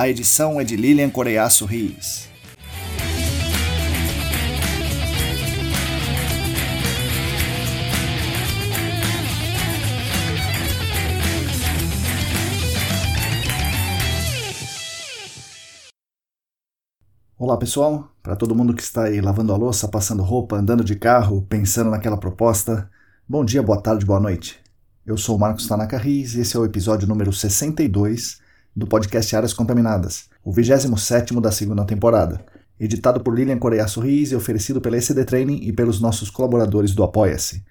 A edição é de Lilian Coreiaço Rios. Olá pessoal, para todo mundo que está aí lavando a louça, passando roupa, andando de carro, pensando naquela proposta, bom dia, boa tarde, boa noite. Eu sou Marcos Tanaka Riz e esse é o episódio número 62 do podcast Áreas Contaminadas, o 27 da segunda temporada, editado por Lilian Coreiaço Riz e oferecido pela ECD Training e pelos nossos colaboradores do Apoia-se.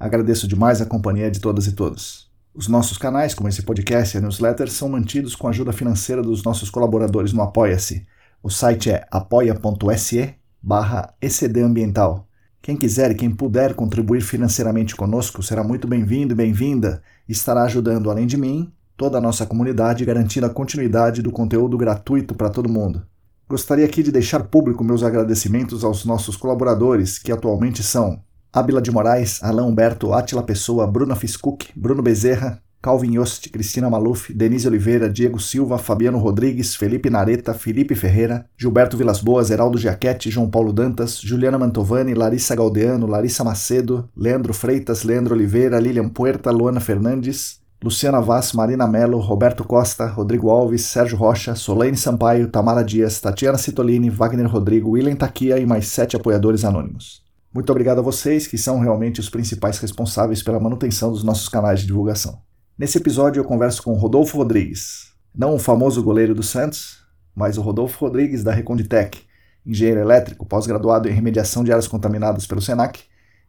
Agradeço demais a companhia de todas e todos. Os nossos canais, como esse podcast e a newsletter, são mantidos com a ajuda financeira dos nossos colaboradores no Apoia-se o site é apoia.se barra ecdambiental. Quem quiser e quem puder contribuir financeiramente conosco será muito bem-vindo e bem-vinda e estará ajudando, além de mim, toda a nossa comunidade garantindo a continuidade do conteúdo gratuito para todo mundo. Gostaria aqui de deixar público meus agradecimentos aos nossos colaboradores, que atualmente são Ábila de Moraes, Alain Humberto, Atila Pessoa, Bruna Fiscuc, Bruno Bezerra, Calvin Yost, Cristina Maluf, Denise Oliveira, Diego Silva, Fabiano Rodrigues, Felipe Nareta, Felipe Ferreira, Gilberto Vilas Boas, Heraldo Giachetti, João Paulo Dantas, Juliana Mantovani, Larissa Galdeano, Larissa Macedo, Leandro Freitas, Leandro Oliveira, Lilian Puerta, Luana Fernandes, Luciana Vaz, Marina Mello, Roberto Costa, Rodrigo Alves, Sérgio Rocha, Solane Sampaio, Tamara Dias, Tatiana Citolini, Wagner Rodrigo, William Taquia e mais sete apoiadores anônimos. Muito obrigado a vocês, que são realmente os principais responsáveis pela manutenção dos nossos canais de divulgação. Nesse episódio eu converso com Rodolfo Rodrigues, não o famoso goleiro do Santos, mas o Rodolfo Rodrigues da Reconditec, engenheiro elétrico, pós-graduado em remediação de áreas contaminadas pelo SENAC,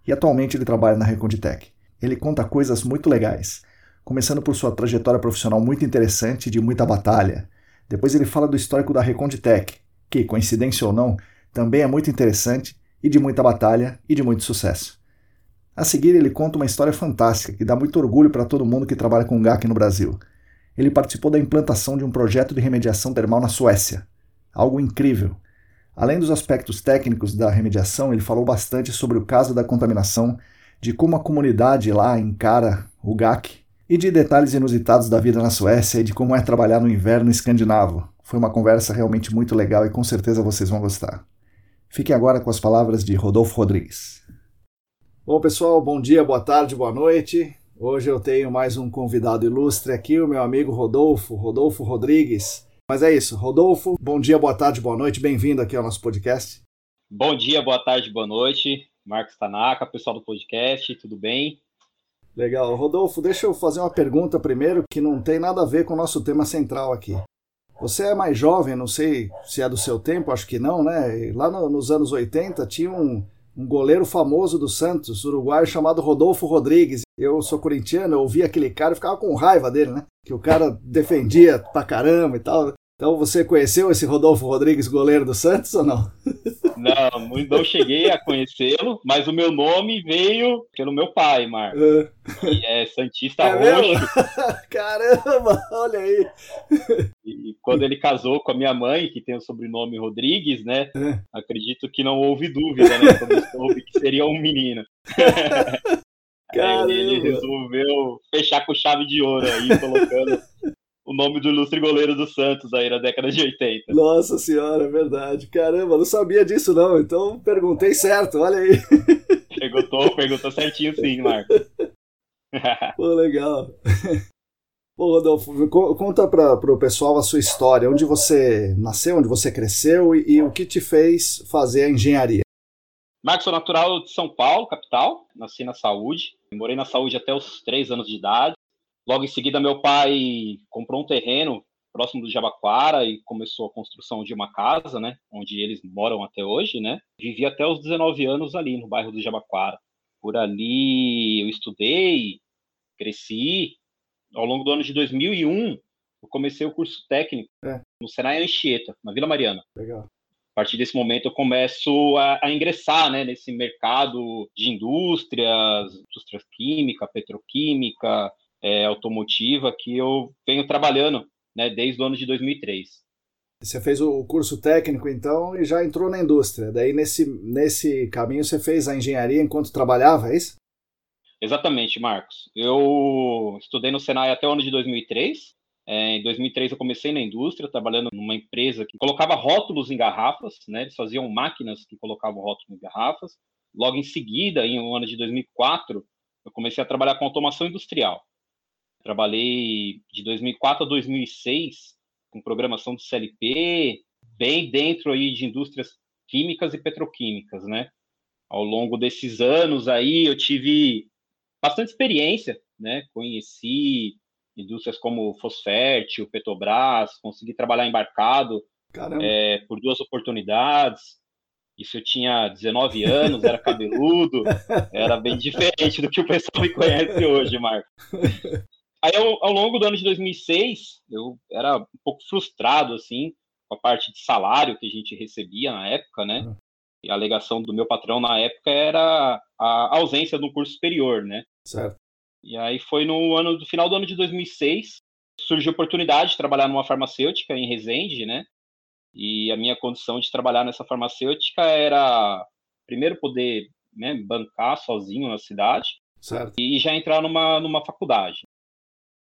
e atualmente ele trabalha na Reconditec. Ele conta coisas muito legais, começando por sua trajetória profissional muito interessante e de muita batalha. Depois ele fala do histórico da Reconditec, que, coincidência ou não, também é muito interessante e de muita batalha e de muito sucesso. A seguir, ele conta uma história fantástica que dá muito orgulho para todo mundo que trabalha com GAC no Brasil. Ele participou da implantação de um projeto de remediação termal na Suécia. Algo incrível. Além dos aspectos técnicos da remediação, ele falou bastante sobre o caso da contaminação, de como a comunidade lá encara o GAC e de detalhes inusitados da vida na Suécia e de como é trabalhar no inverno escandinavo. Foi uma conversa realmente muito legal e com certeza vocês vão gostar. Fiquem agora com as palavras de Rodolfo Rodrigues. Bom, pessoal, bom dia, boa tarde, boa noite. Hoje eu tenho mais um convidado ilustre aqui, o meu amigo Rodolfo, Rodolfo Rodrigues. Mas é isso, Rodolfo, bom dia, boa tarde, boa noite, bem-vindo aqui ao nosso podcast. Bom dia, boa tarde, boa noite. Marcos Tanaka, pessoal do podcast, tudo bem? Legal. Rodolfo, deixa eu fazer uma pergunta primeiro que não tem nada a ver com o nosso tema central aqui. Você é mais jovem, não sei se é do seu tempo, acho que não, né? Lá no, nos anos 80 tinha um, um goleiro famoso do Santos, uruguaio, chamado Rodolfo Rodrigues. Eu sou corintiano, eu ouvia aquele cara e ficava com raiva dele, né? Que o cara defendia pra caramba e tal. Então você conheceu esse Rodolfo Rodrigues, goleiro do Santos ou não? Não, não cheguei a conhecê-lo, mas o meu nome veio pelo meu pai, Marcos. Uh. é Santista é Roxo. Caramba, olha aí. E quando ele casou com a minha mãe, que tem o sobrenome Rodrigues, né? Uh. Acredito que não houve dúvida, né? Quando soube que seria um menino. Caramba. Aí ele resolveu fechar com chave de ouro aí, colocando o nome do ilustre goleiro do Santos aí na década de 80. Nossa senhora, é verdade. Caramba, não sabia disso não, então perguntei certo, olha aí. Perguntou, perguntou certinho sim, Marco. Pô, legal. Ô, Rodolfo, conta para o pessoal a sua história, onde você nasceu, onde você cresceu e, e, o que te fez fazer a engenharia. Marcos, sou natural de São Paulo, capital, nasci na saúde, morei na saúde até os três anos de idade. Logo em seguida, meu pai comprou um terreno próximo do Jabaquara e começou a construção de uma casa, né, onde eles moram até hoje, né. Vivi até os 19 anos ali no bairro do Jabaquara. Por ali eu estudei, cresci. Ao longo do ano de 2001, eu comecei o curso técnico é. no Senai Anchieta, na Vila Mariana. Legal. A partir desse momento eu começo a, a ingressar, né, nesse mercado de indústrias, indústria química, petroquímica, é, automotiva, que eu venho trabalhando né, desde o ano de 2003. Você fez o curso técnico, então, e já entrou na indústria. Daí, nesse, nesse caminho, você fez a engenharia enquanto trabalhava, é isso? Exatamente, Marcos. Eu estudei no Senai até o ano de 2003. É, em 2003 eu comecei na indústria, trabalhando numa empresa que colocava rótulos em garrafas, né? Eles faziam máquinas que colocavam rótulos em garrafas. Logo em seguida, em um ano de 2004, eu comecei a trabalhar com automação industrial. Trabalhei de 2004 a 2006 com programação de CLP, bem dentro aí de indústrias químicas e petroquímicas, né? Ao longo desses anos aí eu tive bastante experiência, né? Conheci indústrias como Fosfértil, Petrobras, consegui trabalhar embarcado é, por duas oportunidades. Isso eu tinha 19 anos, era cabeludo, era bem diferente do que o pessoal me conhece hoje, Marco. Aí, ao, ao, longo do ano de 2006, eu era um pouco frustrado, assim, com a parte de salário que a gente recebia na época, né? Uhum. E a alegação do meu patrão na época era a ausência do curso superior, né? Certo. E aí foi no ano, no final do ano de 2006, surgiu a oportunidade de trabalhar numa farmacêutica em Resende, né? E a minha condição de trabalhar nessa farmacêutica era, primeiro, poder né, bancar sozinho na cidade certo. e já entrar numa, numa faculdade.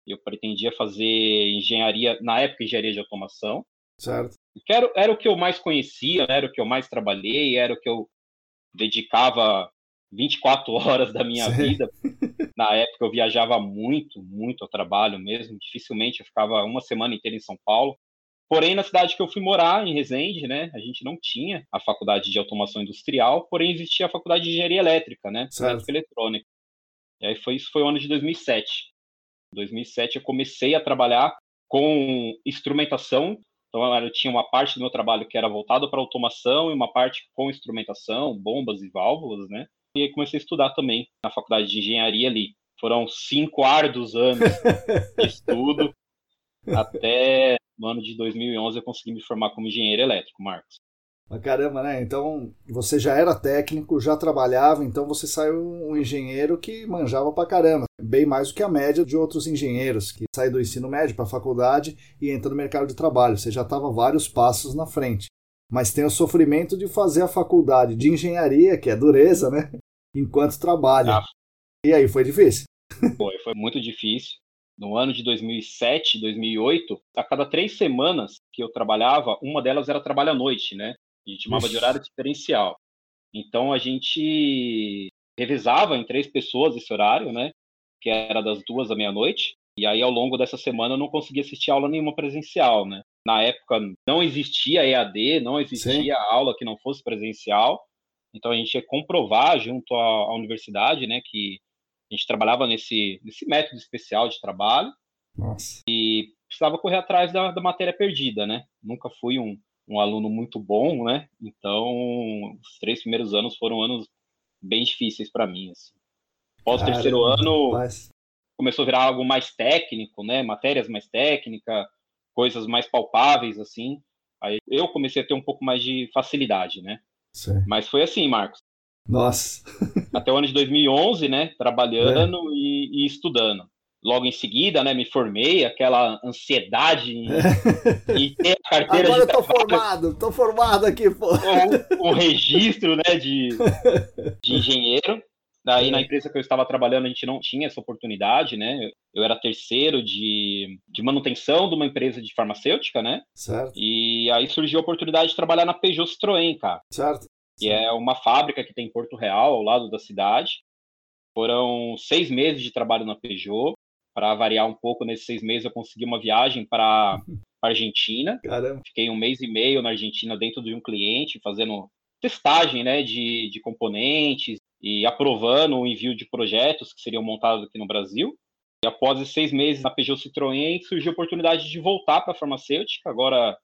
Eu pretendia fazer engenharia, na época, engenharia de automação. Certo. Era, era o que eu mais conhecia, era o que eu mais trabalhei, era o que eu dedicava 24 horas da minha Sim. vida. Na época eu viajava muito, muito ao trabalho mesmo. Dificilmente eu ficava uma semana inteira em São Paulo. Porém, na cidade que eu fui morar, em Resende, né, a gente não tinha a faculdade de automação industrial, porém existia a faculdade de engenharia elétrica, né, elétrica eletrônica. E aí foi isso foi o ano de 2007. 2007 eu comecei a trabalhar com instrumentação. Então eu tinha uma parte do meu trabalho que era voltado para automação e uma parte com instrumentação, bombas e válvulas, né? E aí comecei a estudar também na faculdade de engenharia ali. Foram cinco árduos anos de estudo até no ano de 2011 eu consegui me formar como engenheiro elétrico, Marcos. Mas caramba, né? Então você já era técnico, já trabalhava, então você saiu um engenheiro que manjava pra caramba. Bem mais do que a média de outros engenheiros que saem do ensino médio para a faculdade e entram no mercado de trabalho. Você já estava vários passos na frente. Mas tem o sofrimento de fazer a faculdade de engenharia, que é dureza, né? Enquanto trabalha. Ah. E aí, foi difícil? Foi, foi muito difícil. No ano de 2007, 2008, a cada três semanas que eu trabalhava, uma delas era trabalho à noite, né? A gente chamava de horário diferencial. Então a gente revisava em três pessoas esse horário, né? Que era das duas à meia-noite. E aí, ao longo dessa semana, eu não conseguia assistir aula nenhuma presencial, né? Na época, não existia EAD, não existia Sim. aula que não fosse presencial. Então, a gente ia comprovar junto à, à, universidade, né? Que a gente trabalhava nesse, nesse método especial de trabalho. Nossa. E precisava correr atrás da, da matéria perdida, né? Nunca fui um, um aluno muito bom, né? Então, os três primeiros anos foram anos bem difíceis para mim. Assim. Pós o terceiro ano, mas... começou a virar algo mais técnico, né? Matérias mais técnicas, coisas mais palpáveis, assim. Aí eu comecei a ter um pouco mais de facilidade, né? Sim. Mas foi assim, Marcos. Nossa. Até o ano de 2011, né? Trabalhando é. e, e estudando logo em seguida, né, me formei, aquela ansiedade em, em ter a carteira Agora de eu tô trabalho, formado, tô formado aqui, pô. O, o registro, né, de, de engenheiro. Daí, na é. empresa que eu estava trabalhando, a gente não tinha essa oportunidade, né? Eu era terceiro de, de manutenção de uma empresa de farmacêutica, né? Certo. E aí surgiu a oportunidade de trabalhar na Peugeot Citroën, cara. Certo. Que é uma fábrica que tem em Porto Real, ao lado da cidade. Foram seis meses de trabalho na Peugeot. Para variar um pouco, nesses seis meses eu consegui uma viagem para Argentina. Caramba. Fiquei um mês e meio na Argentina dentro de um cliente, fazendo testagem né, de, de componentes e aprovando o envio de projetos que seriam montados aqui no Brasil. E após esses seis meses na Peugeot Citroën, surgiu a oportunidade de voltar para a farmacêutica, agora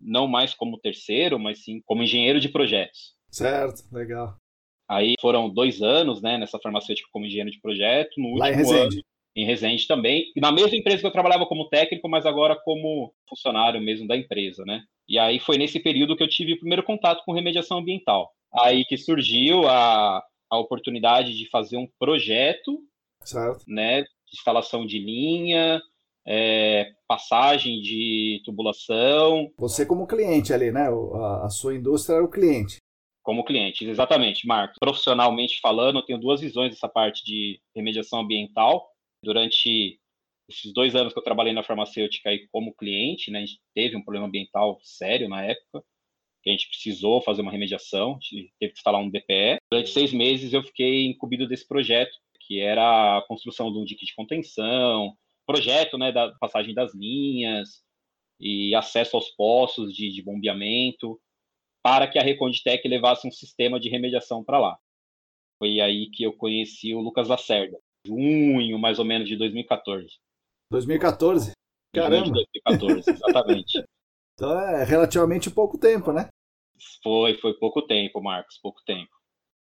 não mais como terceiro, mas sim como engenheiro de projetos. Certo, legal. Aí foram dois anos né, nessa farmacêutica como engenheiro de projeto. No Lá em último Resende. ano, em Resende também. E na mesma empresa que eu trabalhava como técnico, mas agora como funcionário mesmo da empresa, né? E aí foi nesse período que eu tive o primeiro contato com remediação ambiental. Aí que surgiu a, a oportunidade de fazer um projeto, Certo. né? De instalação de linha, é, passagem de tubulação, Você como cliente ali, né? A, a sua indústria era o cliente. como cliente. Exatamente, Marcos. Profissionalmente falando, eu tenho duas visões dessa parte de remediação ambiental. Durante esses dois anos que eu trabalhei na farmacêutica aí como cliente, né, a gente teve um problema ambiental sério na época, que a gente precisou fazer uma remediação, a gente teve que instalar um DPE. Durante seis meses eu fiquei incumbido desse projeto, que era a construção de um dique de contenção, projeto né, da passagem das linhas e acesso aos poços de, de bombeamento para que a Reconditec levasse um sistema de remediação para lá. Foi aí que eu conheci o Lucas Lacerda, junho mais ou menos de 2014. 2014. Em Caramba. junho de 2014, exatamente. Então é relativamente pouco tempo, né? foi, foi pouco tempo, Marcos, pouco tempo.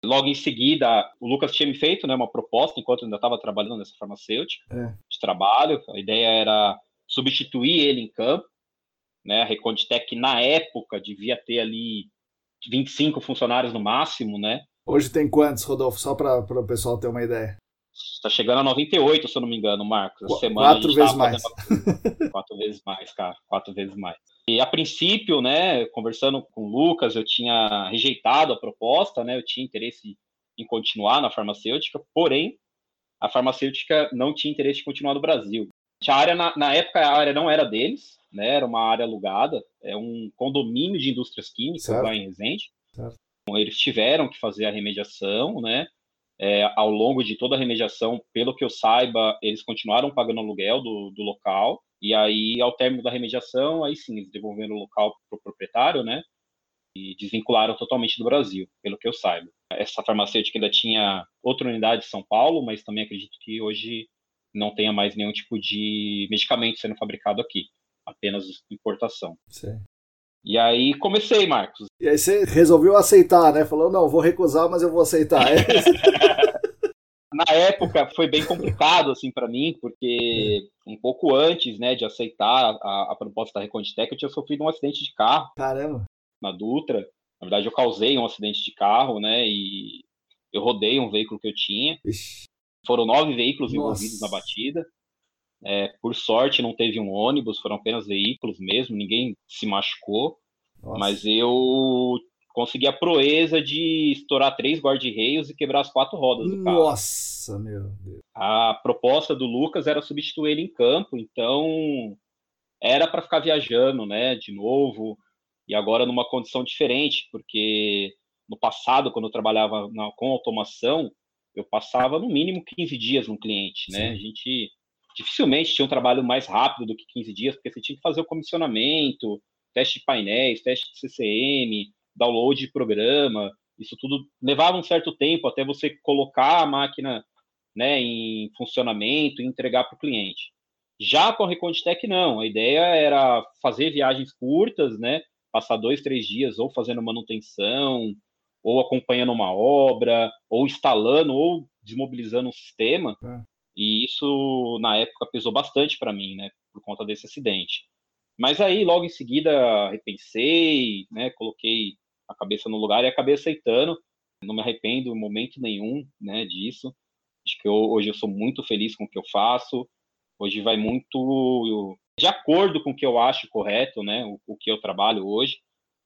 Logo em seguida, o Lucas tinha me feito né, uma proposta, enquanto eu ainda estava trabalhando nessa farmacêutica, É. de trabalho. A ideia era substituir ele em campo. Né? A Reconditec, na época, devia ter ali 25 funcionários no máximo, né? Hoje tem quantos, Rodolfo? Só para o pessoal ter uma ideia. Está chegando a 98, se eu não me engano, Marcos. Essa Qu- semana quatro gente vezes mais. fazendo- quatro vezes mais, cara. Quatro vezes mais. E a princípio, né, conversando com o Lucas, eu tinha rejeitado a proposta, né? Eu tinha interesse em continuar na farmacêutica, porém, a farmacêutica não tinha interesse em continuar no Brasil. A área, na, na época, a área não era deles, né? Era uma área alugada, é um condomínio de indústrias químicas Certo. lá em Resende. Certo. Então, eles tiveram que fazer a remediação, né? É, ao longo de toda a remediação, pelo que eu saiba, eles continuaram pagando aluguel do, do local. E aí, ao término da remediação, aí sim, eles devolveram o local para o proprietário, né? E desvincularam totalmente do Brasil, pelo que eu saiba. Essa farmacêutica ainda tinha outra unidade em São Paulo, mas também acredito que hoje não tenha mais nenhum tipo de medicamento sendo fabricado aqui, apenas importação. Sei. E aí comecei, Marcos. E aí você resolveu aceitar, né? Falou, não, vou recusar, mas eu vou aceitar. É. Na época foi bem complicado assim para mim, porque um pouco antes, né, de aceitar a, a proposta da Reconditec, eu tinha sofrido um acidente de carro Caramba. na Dutra. Na verdade, eu causei um acidente de carro, né, e eu rodei um veículo que eu tinha. Ixi. Foram nove veículos Nossa. envolvidos na batida. É, por sorte, não teve um ônibus, foram apenas veículos mesmo, ninguém se machucou. Nossa. Mas eu consegui a proeza de estourar três guarda-reios e quebrar as quatro rodas do carro. Nossa, meu Deus. A proposta do Lucas era substituir ele em campo, então era para ficar viajando, né, de novo, e agora numa condição diferente, porque no passado, quando eu trabalhava na- com automação, eu passava no mínimo 15 dias no cliente, né? Sim. A gente dificilmente tinha um trabalho mais rápido do que 15 dias, porque você tinha que fazer o comissionamento, teste de painéis, teste de CCM, download de programa, isso tudo levava um certo tempo até você colocar a máquina né, em funcionamento e entregar para o cliente. Já com a Reconditec, não. A ideia era fazer viagens curtas, né, passar dois, três dias ou fazendo manutenção, ou acompanhando uma obra, ou instalando, ou desmobilizando um sistema. É. E isso, na época, pesou bastante para mim, né, por conta desse acidente. Mas aí, logo em seguida, repensei, né, coloquei a cabeça no lugar e acabei aceitando. Não me arrependo em momento nenhum, né, disso. Acho que eu, hoje eu sou muito feliz com o que eu faço. Hoje vai muito de acordo com o que eu acho correto, né, o, o que eu trabalho hoje,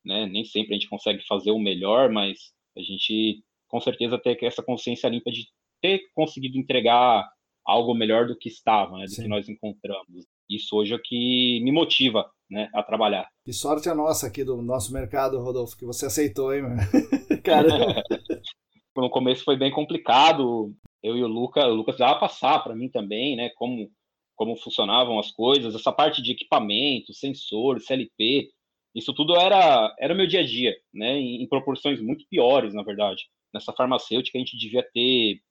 né. Nem sempre a gente consegue fazer o melhor, mas a gente com certeza tem essa consciência limpa de ter conseguido entregar algo melhor do que estava, né, do Sim. que nós encontramos. Isso hoje é o que me motiva, né, a trabalhar. Que sorte a nossa aqui do nosso mercado, Rodolfo, que você aceitou, hein? Caramba. no começo foi bem complicado. Eu e o Lucas, o Lucas dava passar para mim também, né? Como como funcionavam as coisas, essa parte de equipamento, sensor, CLP, isso tudo era era meu dia a dia, né? Em, em proporções muito piores, na verdade. Nessa farmacêutica a gente devia ter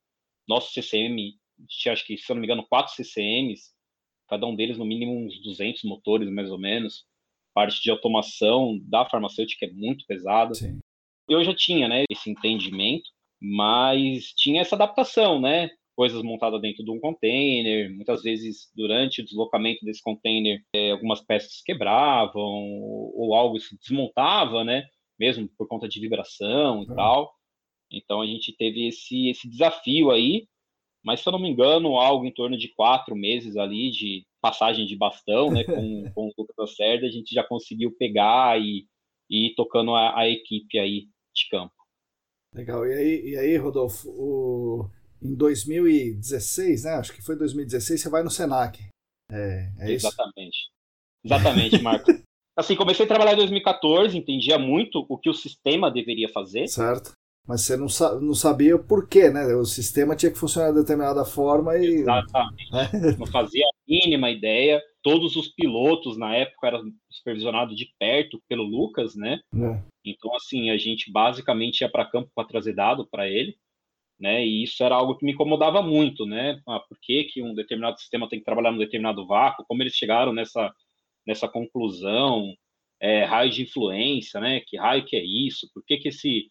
nosso CCM, acho que se eu não me engano quatro CCMs, cada um deles no mínimo uns 200 motores mais ou menos. Parte de automação da farmacêutica é muito pesada. Sim. Eu já tinha, né, esse entendimento, mas tinha essa adaptação, né? coisas montadas dentro de um container. Muitas vezes, durante o deslocamento desse container, é, algumas peças quebravam ou, algo se desmontava, né? Mesmo por conta de vibração e tal. Então a gente teve esse, esse desafio aí. Mas se eu não me engano, algo em torno de quatro meses ali de passagem de bastão, né? Com, com o Lucas Lacerda, a gente já conseguiu pegar e, e ir tocando a, a equipe aí de campo. Legal. E aí, e aí Rodolfo, o em 2016, né? Acho que foi 2016, você vai no Senac. É, é Exatamente. Isso? Exatamente, Marco. assim, comecei a trabalhar em 2014, entendia muito o que o sistema deveria fazer. Certo. Mas você não, sa não sabia o porquê, né? O sistema tinha que funcionar de determinada forma e. Exatamente. É. Não fazia a mínima ideia. Todos os pilotos na época eram supervisionados de perto pelo Lucas, né? É. Então, assim, a gente basicamente ia para campo para trazer dado para ele né? E isso era algo que me incomodava muito, né? Ah, por que, que um determinado sistema tem que trabalhar num determinado vácuo? Como eles chegaram nessa, nessa conclusão? É, raio de influência, né? Que raio que é isso? Por que, que esse,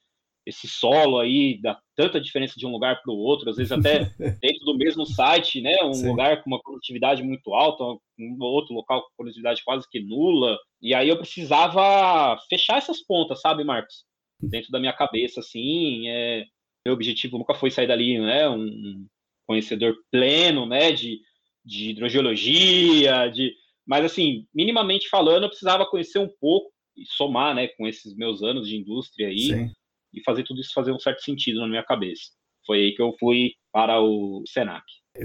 esse solo aí dá tanta diferença de um lugar para o outro? Às vezes até dentro do mesmo site, né? Um Sim. lugar com uma produtividade muito alta, um outro local com produtividade quase que nula. E aí eu precisava fechar essas pontas, sabe, Marcos? Dentro da minha cabeça, assim, é, meu objetivo nunca foi sair dali, né, um conhecedor pleno, né, de, de hidrogeologia, de, mas assim, minimamente falando, eu precisava conhecer um pouco e somar, né, com esses meus anos de indústria aí Sim. E fazer tudo isso fazer um certo sentido na minha cabeça. Foi aí que eu fui para o Senac.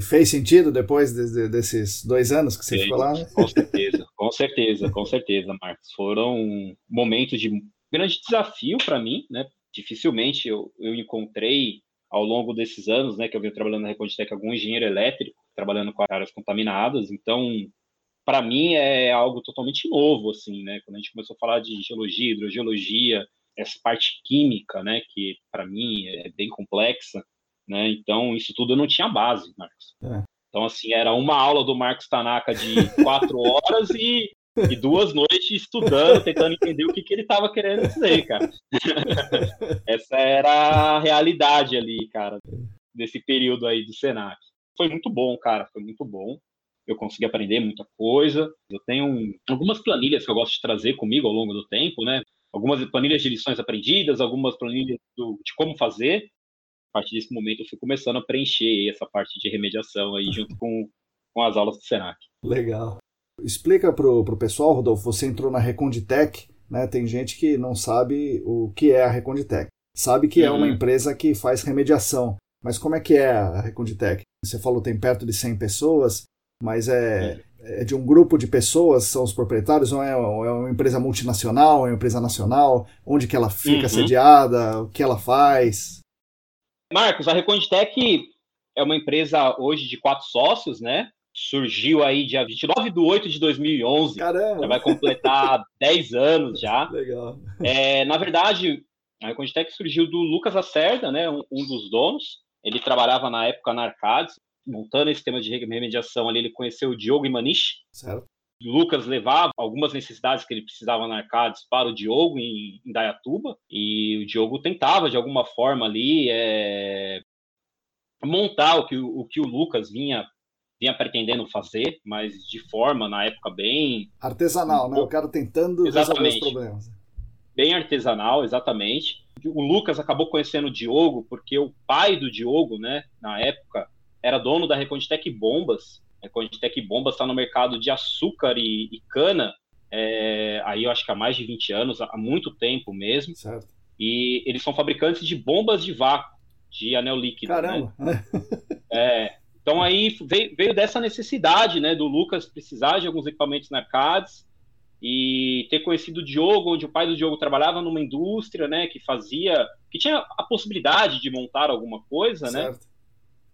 Fez sentido depois de, de, desses dois anos que você Fez, ficou lá? Com certeza, com certeza, com certeza, Marcos. Foram momentos de grande desafio para mim, né? dificilmente eu, eu encontrei ao longo desses anos, né, que eu venho trabalhando na Reconditec, algum engenheiro elétrico trabalhando com áreas contaminadas. Então, para mim é algo totalmente novo, assim, né? Quando a gente começou a falar de geologia, hidrogeologia, essa parte química, né, que para mim é bem complexa, né? Então, isso tudo eu não tinha base, Marcos. É. Então, assim, era uma aula do Marcos Tanaka de quatro horas e e duas noites estudando, tentando entender o que, que ele estava querendo dizer, cara. Essa era a realidade ali, cara, desse período aí do Senac. Foi muito bom, cara, foi muito bom. Eu consegui aprender muita coisa. Eu tenho algumas planilhas que eu gosto de trazer comigo ao longo do tempo, né? Algumas planilhas de lições aprendidas, algumas planilhas do, de como fazer. A partir desse momento eu fui começando a preencher essa parte de remediação aí junto com, com as aulas do Senac. Legal. Explica pro, pro pessoal, Rodolfo, você entrou na Reconditec, né? Tem gente que não sabe o que é a Reconditec. Sabe que uhum. é uma uhum. empresa que faz remediação. Mas como é que é a Reconditec? Você falou tem perto de 100 pessoas, mas é, é. É de um grupo de pessoas, são os proprietários, ou é, é uma empresa multinacional, é uma empresa nacional? Onde que ela fica uhum. sediada? O que ela faz? Marcos, a Reconditec é uma empresa hoje de quatro sócios, né? surgiu aí dia 29 de 8 de 2011. Caramba! Já vai completar 10 anos já. Legal. É, na verdade, a Reconditec surgiu do Lucas Acerda, né, um, um, dos donos. Ele trabalhava na época na Arcades, montando esse tema de remediação ali. Ele conheceu o Diogo Imaniche. Certo. Lucas levava algumas necessidades que ele precisava na Arcades para o Diogo em, em Dayatuba. E o Diogo tentava, de alguma forma, ali é, montar o que, o que o Lucas vinha vinha pretendendo fazer, mas de forma, na época, bem... Artesanal, um né? O cara tentando exatamente. resolver os problemas. Bem artesanal, exatamente. O Lucas acabou conhecendo o Diogo, porque o pai do Diogo, né, na época, era dono da Reconditec Bombas. Reconditec Bombas está no mercado de açúcar e, e cana, é, aí eu acho que há mais de 20 anos, há muito tempo mesmo. Certo. E eles são fabricantes de bombas de vácuo, de anel líquido. Né? Caramba! Né? É, então aí veio, veio, dessa necessidade, né, do Lucas precisar de alguns equipamentos na Arcades e ter conhecido o Diogo, onde o pai do Diogo trabalhava numa indústria, né, que fazia, que tinha a possibilidade de montar alguma coisa, né? certo. né?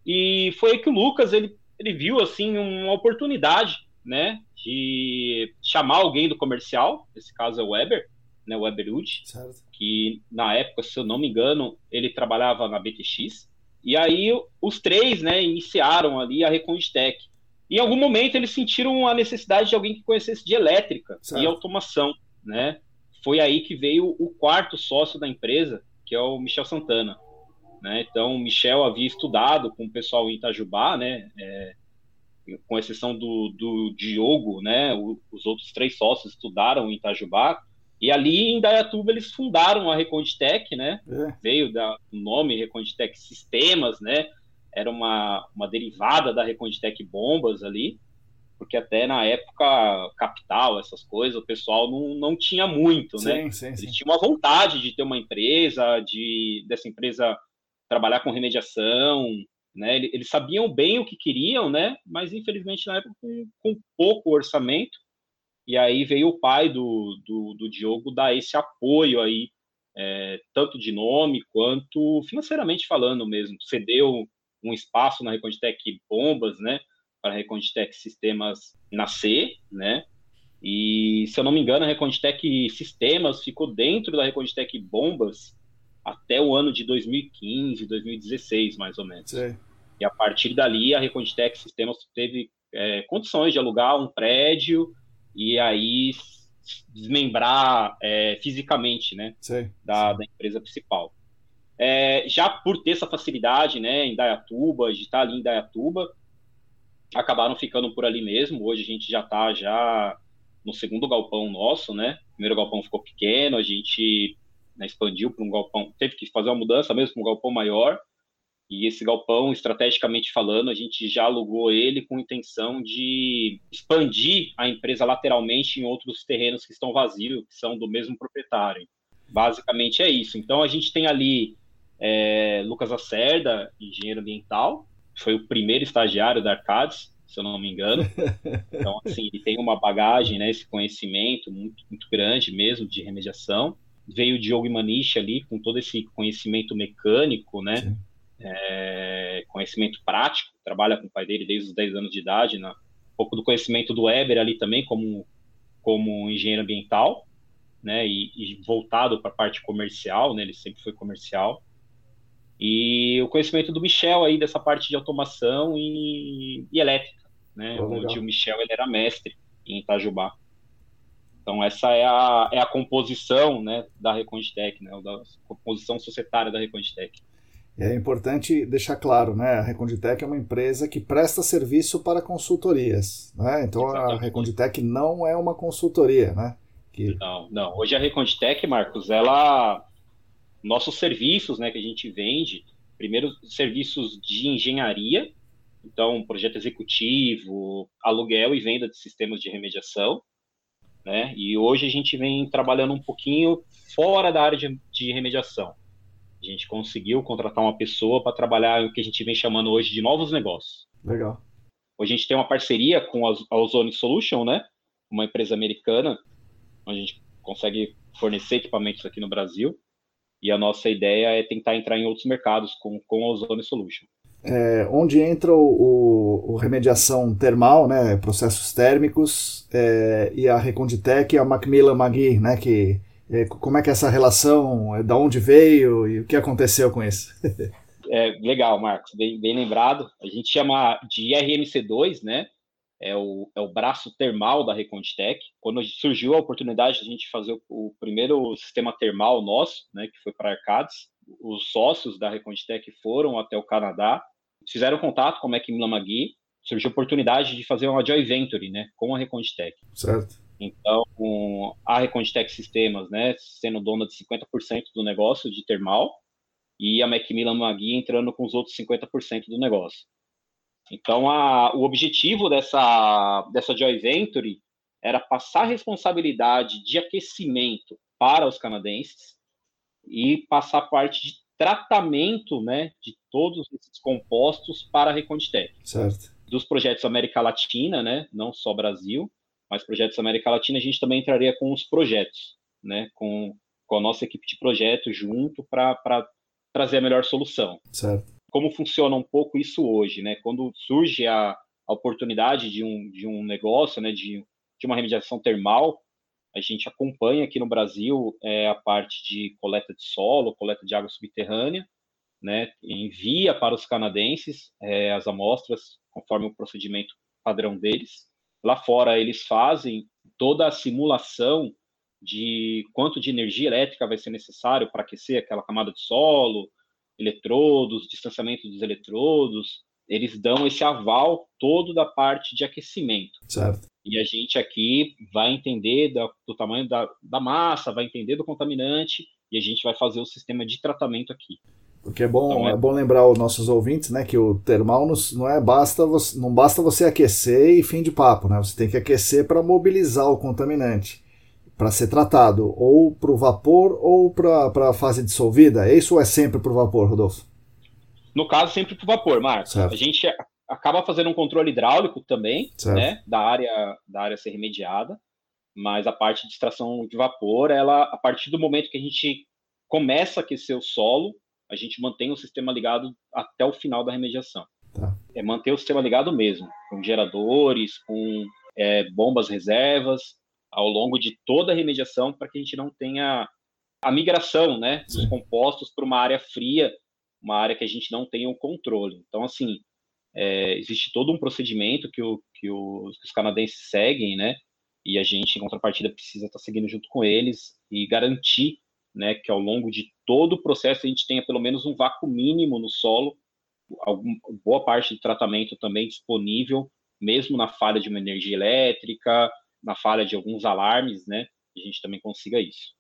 E foi aí que o Lucas ele ele viu assim uma oportunidade, né, de chamar alguém do comercial, nesse caso é o Weber, né, o Weber Wood, que na época, se eu não me engano, ele trabalhava na BTX. E aí os três, né, iniciaram ali a Reconditec. Em algum momento eles sentiram a necessidade de alguém que conhecesse de elétrica certo. e automação, né? Foi aí que veio o quarto sócio da empresa, que é o Michel Santana. Né? Então, Michel havia estudado com o pessoal em Itajubá, né? É, com exceção do, do Diogo, né? O, os outros três sócios estudaram em Itajubá. E ali em Dayatuba eles fundaram a Reconditec, né? É. Veio da, o nome Reconditec Sistemas, né? Era uma, uma derivada da Reconditec Bombas ali, porque até na época capital, essas coisas, o pessoal não, não tinha muito, né? sim, né? Sim, Eles sim. tinham uma vontade de ter uma empresa, de dessa empresa trabalhar com remediação, né? Eles sabiam bem o que queriam, né? Mas infelizmente na época com, com pouco orçamento. E aí veio o pai do, do, do Diogo dar esse apoio aí, é, tanto de nome quanto financeiramente falando mesmo. Cedeu um espaço na Reconditec Bombas, né? Para a Reconditec Sistemas nascer, né? E, se eu não me engano, a Reconditec Sistemas ficou dentro da Reconditec Bombas até o ano de 2015, 2016, mais ou menos. Sim. E a partir dali, a Reconditec Sistemas teve é, condições de alugar um prédio e aí desmembrar é, fisicamente, né, sim, da, sim. da, empresa principal. É, já por ter essa facilidade, né, em Dayatuba, de estar ali em Dayatuba, acabaram ficando por ali mesmo. Hoje a gente já está já no segundo galpão nosso, né? O primeiro galpão ficou pequeno, a gente né, expandiu para um galpão, teve que fazer uma mudança mesmo para um galpão maior. E esse galpão, estrategicamente falando, a gente já alugou ele com intenção de expandir a empresa lateralmente em outros terrenos que estão vazios, que são do mesmo proprietário. Basicamente é isso. Então a gente tem ali é, Lucas Acerda, engenheiro ambiental, foi o primeiro estagiário da Arcades, se eu não me engano. Então, assim, ele tem uma bagagem, né, esse conhecimento muito, muito grande mesmo de remediação veio o Diogo Imaniche ali com todo esse conhecimento mecânico, né? É, conhecimento prático, trabalha com o pai dele desde os 10 anos de idade, né? um pouco do conhecimento do Weber ali também como, como engenheiro ambiental, né? E, e voltado para a parte comercial, né? Ele sempre foi comercial. E o conhecimento do Michel aí dessa parte de automação e, e elétrica, né? Oh, onde o Michel ele era mestre em Itajubá. Então, essa é a, é a composição né, da Reconditec, né, da composição societária da Reconditec. É importante deixar claro, né? A Reconditec é uma empresa que presta serviço para consultorias, né? Então Exatamente. a Reconditec não é uma consultoria, né? Que... Não, não. Hoje a Reconditec, Marcos, ela nossos serviços, né, que a gente vende, primeiro serviços de engenharia, então projeto executivo, aluguel e venda de sistemas de remediação, né? E hoje a gente vem trabalhando um pouquinho fora da área de, de remediação. A gente conseguiu contratar uma pessoa para trabalhar o que a gente vem chamando hoje de novos negócios. Legal. Hoje a gente tem uma parceria com a Ozone Solution, né? Uma empresa americana, onde a gente consegue fornecer equipamentos aqui no Brasil. E a nossa ideia é tentar entrar em outros mercados com, com a Ozone Solution é, onde entra o, o, o, remediação termal, né, processos térmicos, é, e a Reconditec e a Macmillan Magui, né, que é, como é que é essa relação, é, da onde veio e o que aconteceu com isso? é, legal, Marcos, bem, bem lembrado. A gente chama de RMC2, né, é o, é o braço termal da Reconditec. Quando surgiu a oportunidade de a gente fazer o, o primeiro sistema termal nosso, né, que foi para Arcades, os sócios da Reconditec foram até o Canadá, fizeram contato com a Macmillan Magui, surgiu a oportunidade de fazer uma joint venture, né, com a Reconditec. Certo. Então, a Reconditec Sistemas, né, sendo dona de 50% do negócio de termal, e a Macmillan Magui entrando com os outros 50% do negócio. Então, a, o objetivo dessa, dessa joint venture era passar a responsabilidade de aquecimento para os canadenses e passar parte de tratamento né, de todos esses compostos para a Reconditec. Certo. Dos projetos América Latina, né, não só Brasil, mas projetos América Latina, a gente também entraria com os projetos, né, com, com a nossa equipe de projeto junto para trazer a melhor solução. Certo. Como funciona um pouco isso hoje, né? Quando surge a, a oportunidade de um, de um negócio, né, de, de uma remediação termal, a gente acompanha aqui no Brasil é, a parte de coleta de solo, coleta de água subterrânea, né, envia para os canadenses é, as amostras conforme o procedimento padrão deles. Lá fora eles fazem toda a simulação de quanto de energia elétrica vai ser necessário para aquecer aquela camada de solo, eletrodos, distanciamento dos eletrodos, eles dão esse aval todo da parte de aquecimento. Certo. E a gente aqui vai entender do, do tamanho da, da massa, vai entender do contaminante e a gente vai fazer o sistema de tratamento aqui. Porque é bom, então, é... é... bom lembrar aos nossos ouvintes, né, que o termal não, não é basta você, não basta você aquecer e fim de papo, né? Você tem que aquecer para mobilizar o contaminante para ser tratado, ou para o vapor ou para a fase dissolvida. Isso ou é sempre para o vapor, Rodolfo? No caso, sempre para o vapor, Marcos. Certo. A gente acaba fazendo um controle hidráulico também, certo. né, da área da área ser remediada, mas a parte de extração de vapor, ela a partir do momento que a gente começa a aquecer o solo, a gente mantém o sistema ligado até o final da remediação. Tá. É manter o sistema ligado mesmo, com geradores, com é, bombas reservas, ao longo de toda a remediação para que a gente não tenha a migração né, dos compostos para uma área fria, uma área que a gente não tenha o controle. Então, assim, é, existe todo um procedimento que, o, que, os, que, os, canadenses seguem, né? E a gente, em contrapartida, precisa estar tá seguindo junto com eles e garantir né, que ao longo de todo o processo a gente tenha pelo menos um vácuo mínimo no solo, alguma, boa parte de tratamento também disponível, mesmo na falha de uma energia elétrica, na falha de alguns alarmes, né, a gente também consiga isso.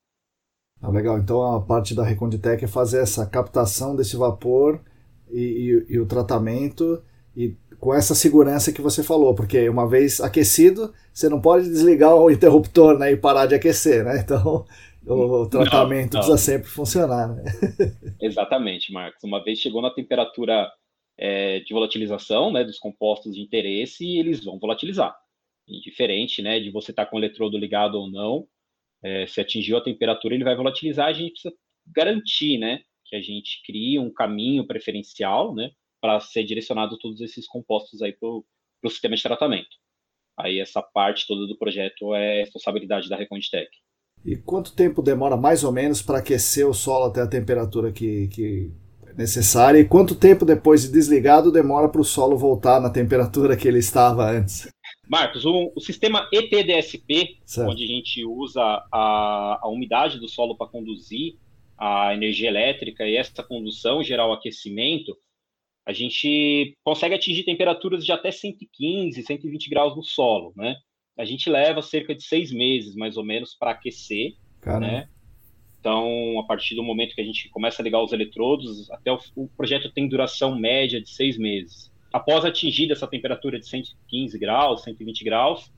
Ah, legal, então a parte da Reconditec é fazer essa captação desse vapor e, e, e o tratamento e com essa segurança que você falou, porque uma vez aquecido, você não pode desligar o interruptor né, e parar de aquecer, né? Então o tratamento não, não. precisa sempre funcionar. Né? Exatamente, Marcos. Uma vez chegou na temperatura é, de volatilização né, dos compostos de interesse, eles vão volatilizar indiferente né, de você estar tá com o eletrodo ligado ou não, é, se atingiu a temperatura, ele vai volatilizar, a gente precisa garantir né, que a gente crie um caminho preferencial né, para ser direcionado todos esses compostos aí para o sistema de tratamento. Aí essa parte toda do projeto é responsabilidade da Reconditec. E quanto tempo demora mais ou menos para aquecer o solo até a temperatura que, que é necessária? E quanto tempo depois de desligado demora para o solo voltar na temperatura que ele estava antes? Marcos, o, o sistema EPDSP, certo. onde a gente usa a, a umidade do solo para conduzir a energia elétrica e essa condução gerar o aquecimento, a gente consegue atingir temperaturas de até 115, 120 graus no solo, né? A gente leva cerca de seis meses, mais ou menos, para aquecer, Caramba. né? Então, a partir do momento que a gente começa a ligar os eletrodos, até o, o projeto tem duração média de seis meses após atingir essa temperatura de 115 graus, 120 graus,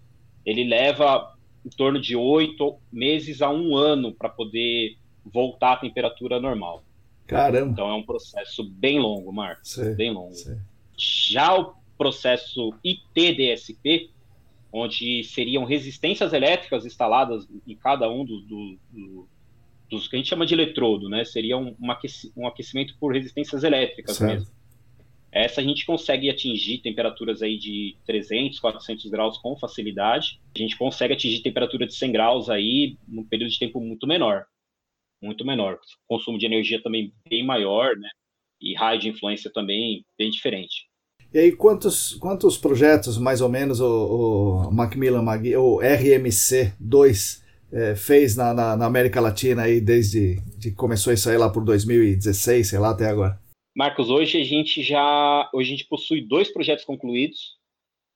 ele leva em torno de oito meses a um ano para poder voltar à temperatura normal. Caramba! Então é um processo bem longo, Marcos, bem longo. Já o processo ITDSP, onde seriam resistências elétricas instaladas em cada um dos, do, do, dos que a gente chama de eletrodo, né? Seria um, um aquecimento por resistências elétricas certo. mesmo. Essa a gente consegue atingir temperaturas aí de 300, 400 graus com facilidade. A gente consegue atingir temperatura de 100 graus aí num período de tempo muito menor. Muito menor. Consumo de energia também bem maior, né? E raio de influência também bem diferente. E aí, quantos, quantos projetos, mais ou menos, o, o Macmillan, o RMC2 é, fez na, na, na, América Latina aí desde que começou isso aí lá por 2016, sei lá, até agora? Marcos, hoje a gente já hoje a gente possui dois projetos concluídos,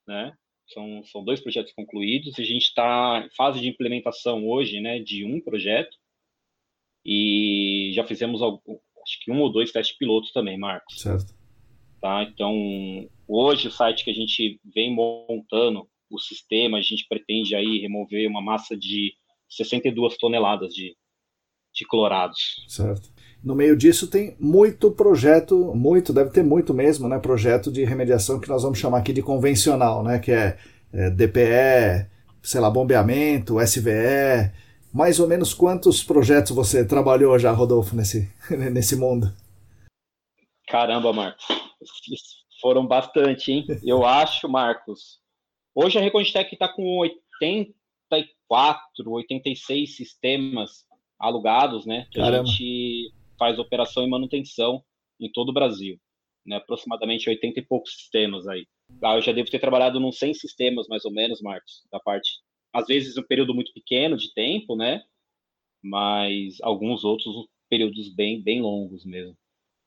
né? São, são dois projetos concluídos. A gente está em fase de implementação hoje, né, de um projeto e já fizemos acho que um ou dois testes pilotos também, Marcos. Certo. Tá? Então, hoje o site que a gente vem montando o sistema, a gente pretende aí remover uma massa de 62 toneladas de, de clorados. Certo. No meio disso tem muito projeto, muito, deve ter muito mesmo, né? Projeto de remediação que nós vamos chamar aqui de convencional, né? Que é, é DPE, sei lá, bombeamento, SVE. Mais ou menos quantos projetos você trabalhou já, Rodolfo, nesse, nesse mundo? Caramba, Marcos. Foram bastante, hein? Eu acho, Marcos. Hoje a Reconditec está com 84, 86 sistemas alugados, né? Que Caramba. a gente faz operação e manutenção em todo o Brasil. Né? Aproximadamente 80 e poucos sistemas aí. Ah, eu já devo ter trabalhado nos 100 sistemas, mais ou menos, Marcos, da parte. Às vezes um período muito pequeno de tempo, né? Mas alguns outros períodos bem, bem longos mesmo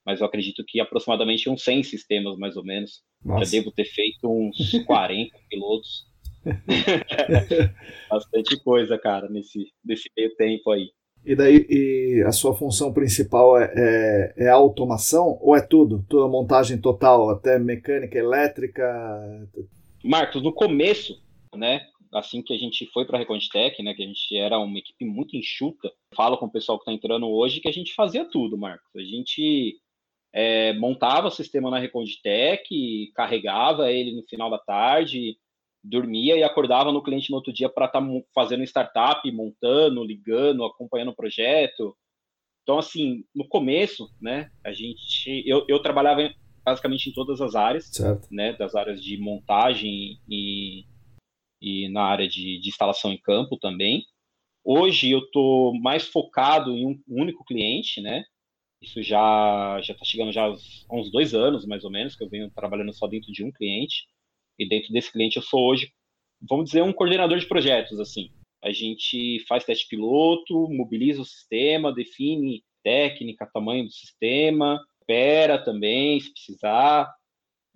mas eu acredito que aproximadamente uns 100 sistemas, mais ou menos. Nossa. Já devo ter feito uns 40 pilotos. Bastante coisa, cara, nesse, nesse meio tempo aí. E daí, e a sua função principal é, é, é, a automação ou é tudo? Toda a montagem total, até mecânica, elétrica? Marcos, no começo, né, assim que a gente foi para a Reconditec, né, que a gente era uma equipe muito enxuta, falo com o pessoal que está entrando hoje que a gente fazia tudo, Marcos. A gente é, montava o sistema na Reconditec, carregava ele no final da tarde, dormia e acordava no cliente no outro dia para estar tá fazendo startup, montando, ligando, acompanhando o projeto. Então, assim, no começo, né, a gente, eu, eu trabalhava basicamente em todas as áreas, certo. né, das áreas de montagem e, e na área de, de instalação em campo também. Hoje eu estou mais focado em um único cliente, né, isso já já está chegando já há uns dois anos, mais ou menos, que eu venho trabalhando só dentro de um cliente. E dentro desse cliente eu sou hoje, vamos dizer, um coordenador de projetos, assim. A gente faz teste piloto, mobiliza o sistema, define técnica, tamanho do sistema, opera também, se precisar,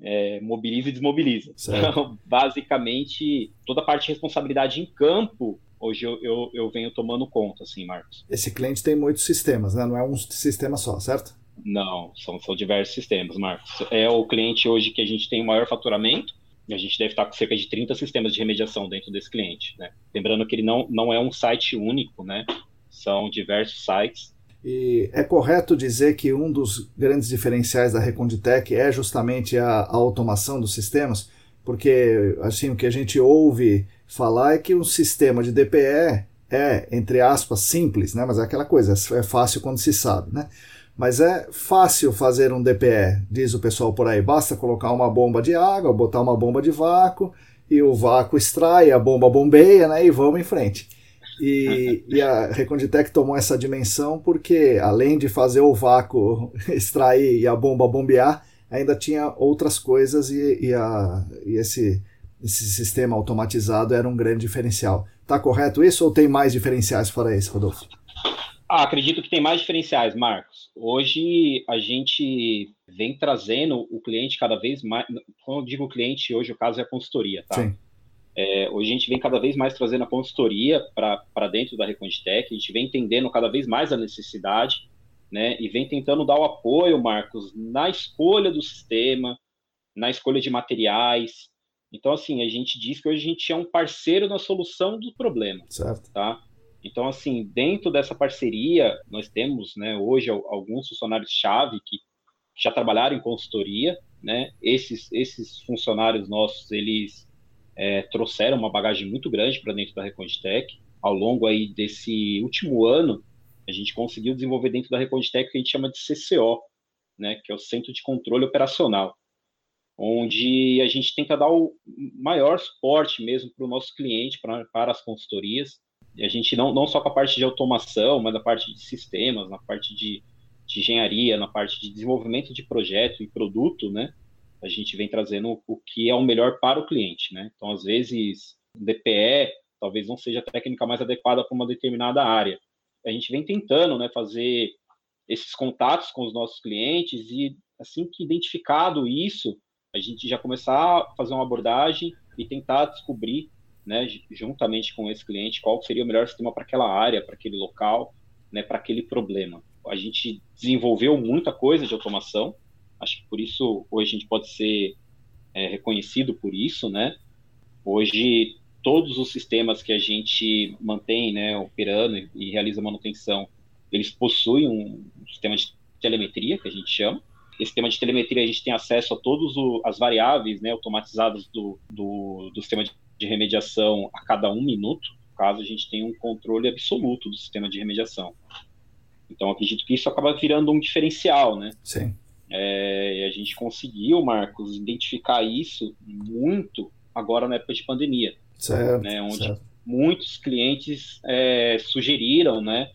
é, mobiliza e desmobiliza. Certo. Então, basicamente, toda a parte de responsabilidade em campo hoje eu, eu, eu, venho tomando conta, assim, Marcos. Esse cliente tem muitos sistemas, né? Não é um sistema só, certo? Não, são, são diversos sistemas, Marcos. É o cliente hoje que a gente tem o maior faturamento, e a gente deve estar com cerca de 30 sistemas de remediação dentro desse cliente, né? Lembrando que ele não, não é um site único, né? São diversos sites. E é correto dizer que um dos grandes diferenciais da Reconditec é justamente a, a automação dos sistemas? Porque, assim, o que a gente ouve falar é que o sistema de DPE é, entre aspas, simples, né? Mas é aquela coisa, é fácil quando se sabe, né? Mas é fácil fazer um DPE, diz o pessoal por aí. Basta colocar uma bomba de água, botar uma bomba de vácuo, e o vácuo extrai, a bomba bombeia, né? E vamos em frente. E, e a Reconditec tomou essa dimensão porque, além de fazer o vácuo extrair e a bomba bombear, ainda tinha outras coisas e, e, a, e esse esse sistema automatizado era um grande diferencial. Está correto isso ou tem mais diferenciais fora esse, Rodolfo? Ah, acredito que tem mais diferenciais, Marcos. Hoje a gente vem trazendo o cliente cada vez mais. Quando eu digo cliente, hoje o caso é a consultoria, tá? Sim. É, hoje a gente vem cada vez mais trazendo a consultoria para dentro da Reconditec, a gente vem entendendo cada vez mais a necessidade, né? E vem tentando dar o apoio, Marcos, na escolha do sistema, na escolha de materiais, então, assim, a gente diz que hoje a gente é um parceiro na solução do problema. Certo. Tá? Então, assim, dentro dessa parceria, nós temos, né, hoje, alguns funcionários-chave que já trabalharam em consultoria, né? Esses, esses funcionários nossos, eles é, trouxeram uma bagagem muito grande para dentro da Reconditec. Ao longo aí desse último ano, a gente conseguiu desenvolver dentro da Reconditec o que a gente chama de CCO, né? Que é o Centro de Controle Operacional onde a gente tenta dar o maior suporte mesmo para o nosso cliente, pra, para as consultorias. E a gente não, não só com a parte de automação, mas na parte de sistemas, na parte de, de engenharia, na parte de desenvolvimento de projeto e produto, né? A gente vem trazendo o que é o melhor para o cliente, né? Então, às vezes, DPE talvez não seja a técnica mais adequada para uma determinada área. A gente vem tentando, né, fazer esses contatos com os nossos clientes e assim que identificado isso, a gente já começar a fazer uma abordagem e tentar descobrir, né, juntamente com esse cliente, qual seria o melhor sistema para aquela área, para aquele local, né, para aquele problema. A gente desenvolveu muita coisa de automação, acho que por isso hoje a gente pode ser é, reconhecido por isso, né? Hoje todos os sistemas que a gente mantém, né, operando e realiza manutenção, eles possuem um sistema de telemetria que a gente chama, esse sistema de telemetria a gente tem acesso a todas as variáveis né, automatizadas do, do, do sistema de, de remediação a cada um minuto, caso a gente tenha um controle absoluto do sistema de remediação. Então, acredito que isso acaba virando um diferencial, né? Sim. É, e a gente conseguiu, Marcos, identificar isso muito agora na época de pandemia. Certo, né, onde certo. muitos clientes é, sugeriram né,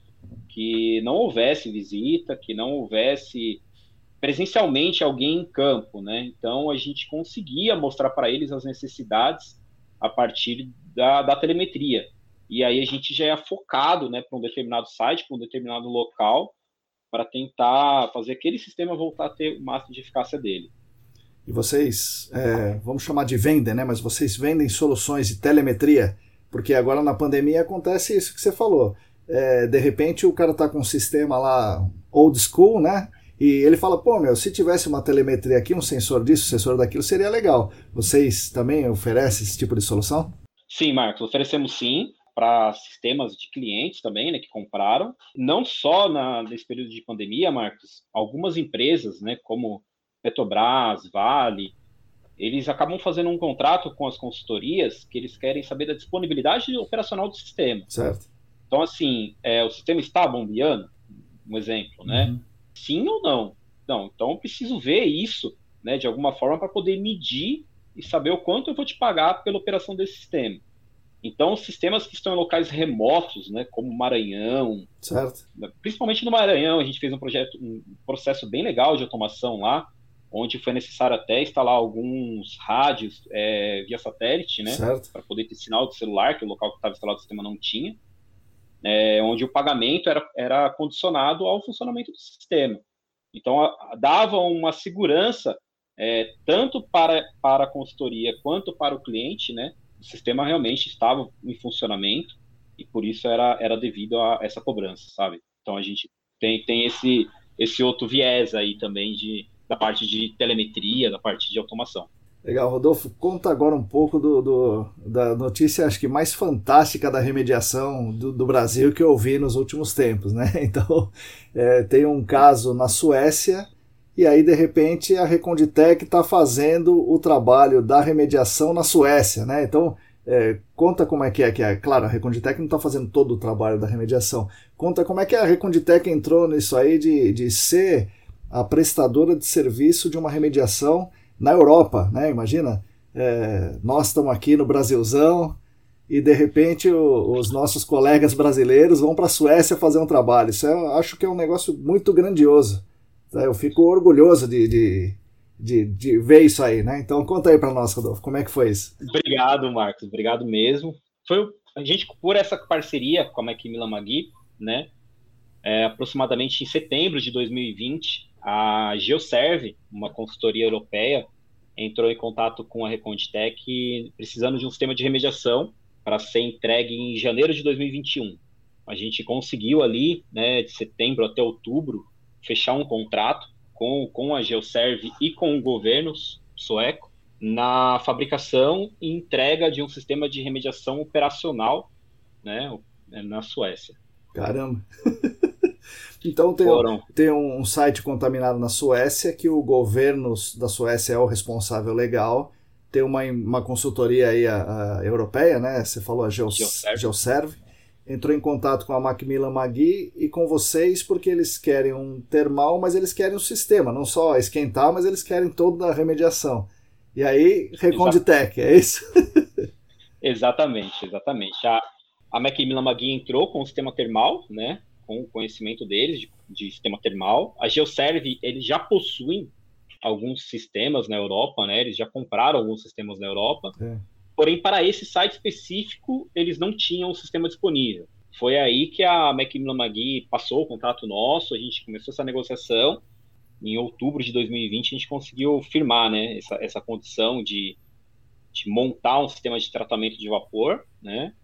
que não houvesse visita, que não houvesse presencialmente alguém em campo. Né? Então, a gente conseguia mostrar para eles as necessidades a partir da, da telemetria. E aí a gente já é focado né, para um determinado site, para um determinado local, para tentar fazer aquele sistema voltar a ter o máximo de eficácia dele. E vocês, é, vamos chamar de vendem, né? Mas vocês vendem soluções de telemetria, porque agora na pandemia acontece isso que você falou. É, de repente o cara está com um sistema lá old school, né? E ele fala, pô, meu, se tivesse uma telemetria aqui, um sensor disso, um sensor daquilo, seria legal. Vocês também oferecem esse tipo de solução? Sim, Marcos, oferecemos sim para sistemas de clientes também, né, que compraram. Não só na, nesse período de pandemia, Marcos, algumas empresas, né, como Petrobras, Vale, eles acabam fazendo um contrato com as consultorias que eles querem saber da disponibilidade operacional do sistema. Certo. Então, assim, é, o sistema está bombeando, um exemplo, né? Uhum. Sim ou não? Não, então eu preciso ver isso, né, de alguma forma para poder medir e saber o quanto eu vou te pagar pela operação desse sistema. Então, sistemas que estão em locais remotos, né, como Maranhão, certo. principalmente no Maranhão, a gente fez um projeto, um processo bem legal de automação lá, onde foi necessário até instalar alguns rádios é, via satélite, né, para poder ter sinal de celular, que o local que estava instalado o sistema não tinha, é, onde o pagamento era, era condicionado ao funcionamento do sistema. Então, a, dava uma segurança é, tanto para, para a consultoria quanto para o cliente, né, o sistema realmente estava em funcionamento e por isso era, era devido a essa cobrança, sabe? Então a gente tem, tem esse, esse outro viés aí também de, da parte de telemetria, da parte de automação. Legal, Rodolfo, conta agora um pouco do, do, da notícia, acho que mais fantástica da remediação do, do Brasil que eu ouvi nos últimos tempos, né? Então, é, tem um caso na Suécia e aí de repente a Reconditec está fazendo o trabalho da remediação na Suécia, né? Então é, conta como é que é que é. Claro, a Reconditec não está fazendo todo o trabalho da remediação. Conta como é que a Reconditec entrou nisso aí de, de ser a prestadora de serviço de uma remediação na Europa, né? Imagina, é, nós estamos aqui no Brasilzão e de repente o, os nossos colegas brasileiros vão para a Suécia fazer um trabalho. Isso eu acho que é um negócio muito grandioso. Tá? Eu fico orgulhoso de, de, de, de ver isso aí, né? Então conta aí para nós, Rodolfo, como é que foi isso? Obrigado, Marcos, obrigado mesmo. Foi a gente, por essa parceria com a Macmillan Magui, né? É, aproximadamente em setembro de 2020, a Geoserve, uma consultoria europeia, entrou em contato com a Reconditec precisando de um sistema de remediação para ser entregue em janeiro de 2021. A gente conseguiu ali, né, de setembro até outubro, fechar um contrato com, com a Geoserve e com o governo sueco na fabricação e entrega de um sistema de remediação operacional né, na Suécia. Caramba! então tem, tem um site contaminado na Suécia que o governo da Suécia é o responsável legal. Tem uma, uma consultoria aí a, a europeia, né? Você falou a Geoserve. Geoserve entrou em contato com a Macmillan Magui e com vocês porque eles querem um termal, mas eles querem um sistema, não só esquentar, mas eles querem toda a remediação. E aí, Reconditec, é isso? exatamente, exatamente. A, a Macmillan Magui entrou com o sistema termal, né, com o conhecimento deles de, de sistema termal. A Geoserve, eles já possuem alguns sistemas na Europa, né, eles já compraram alguns sistemas na Europa. É Porém, para esse site específico, eles não tinham o sistema disponível. Foi aí que a Macmillan Magui passou o contrato nosso, a gente começou essa negociação. Em outubro de 2020, a gente conseguiu firmar né, essa, essa condição de, de montar um sistema de tratamento de vapor né,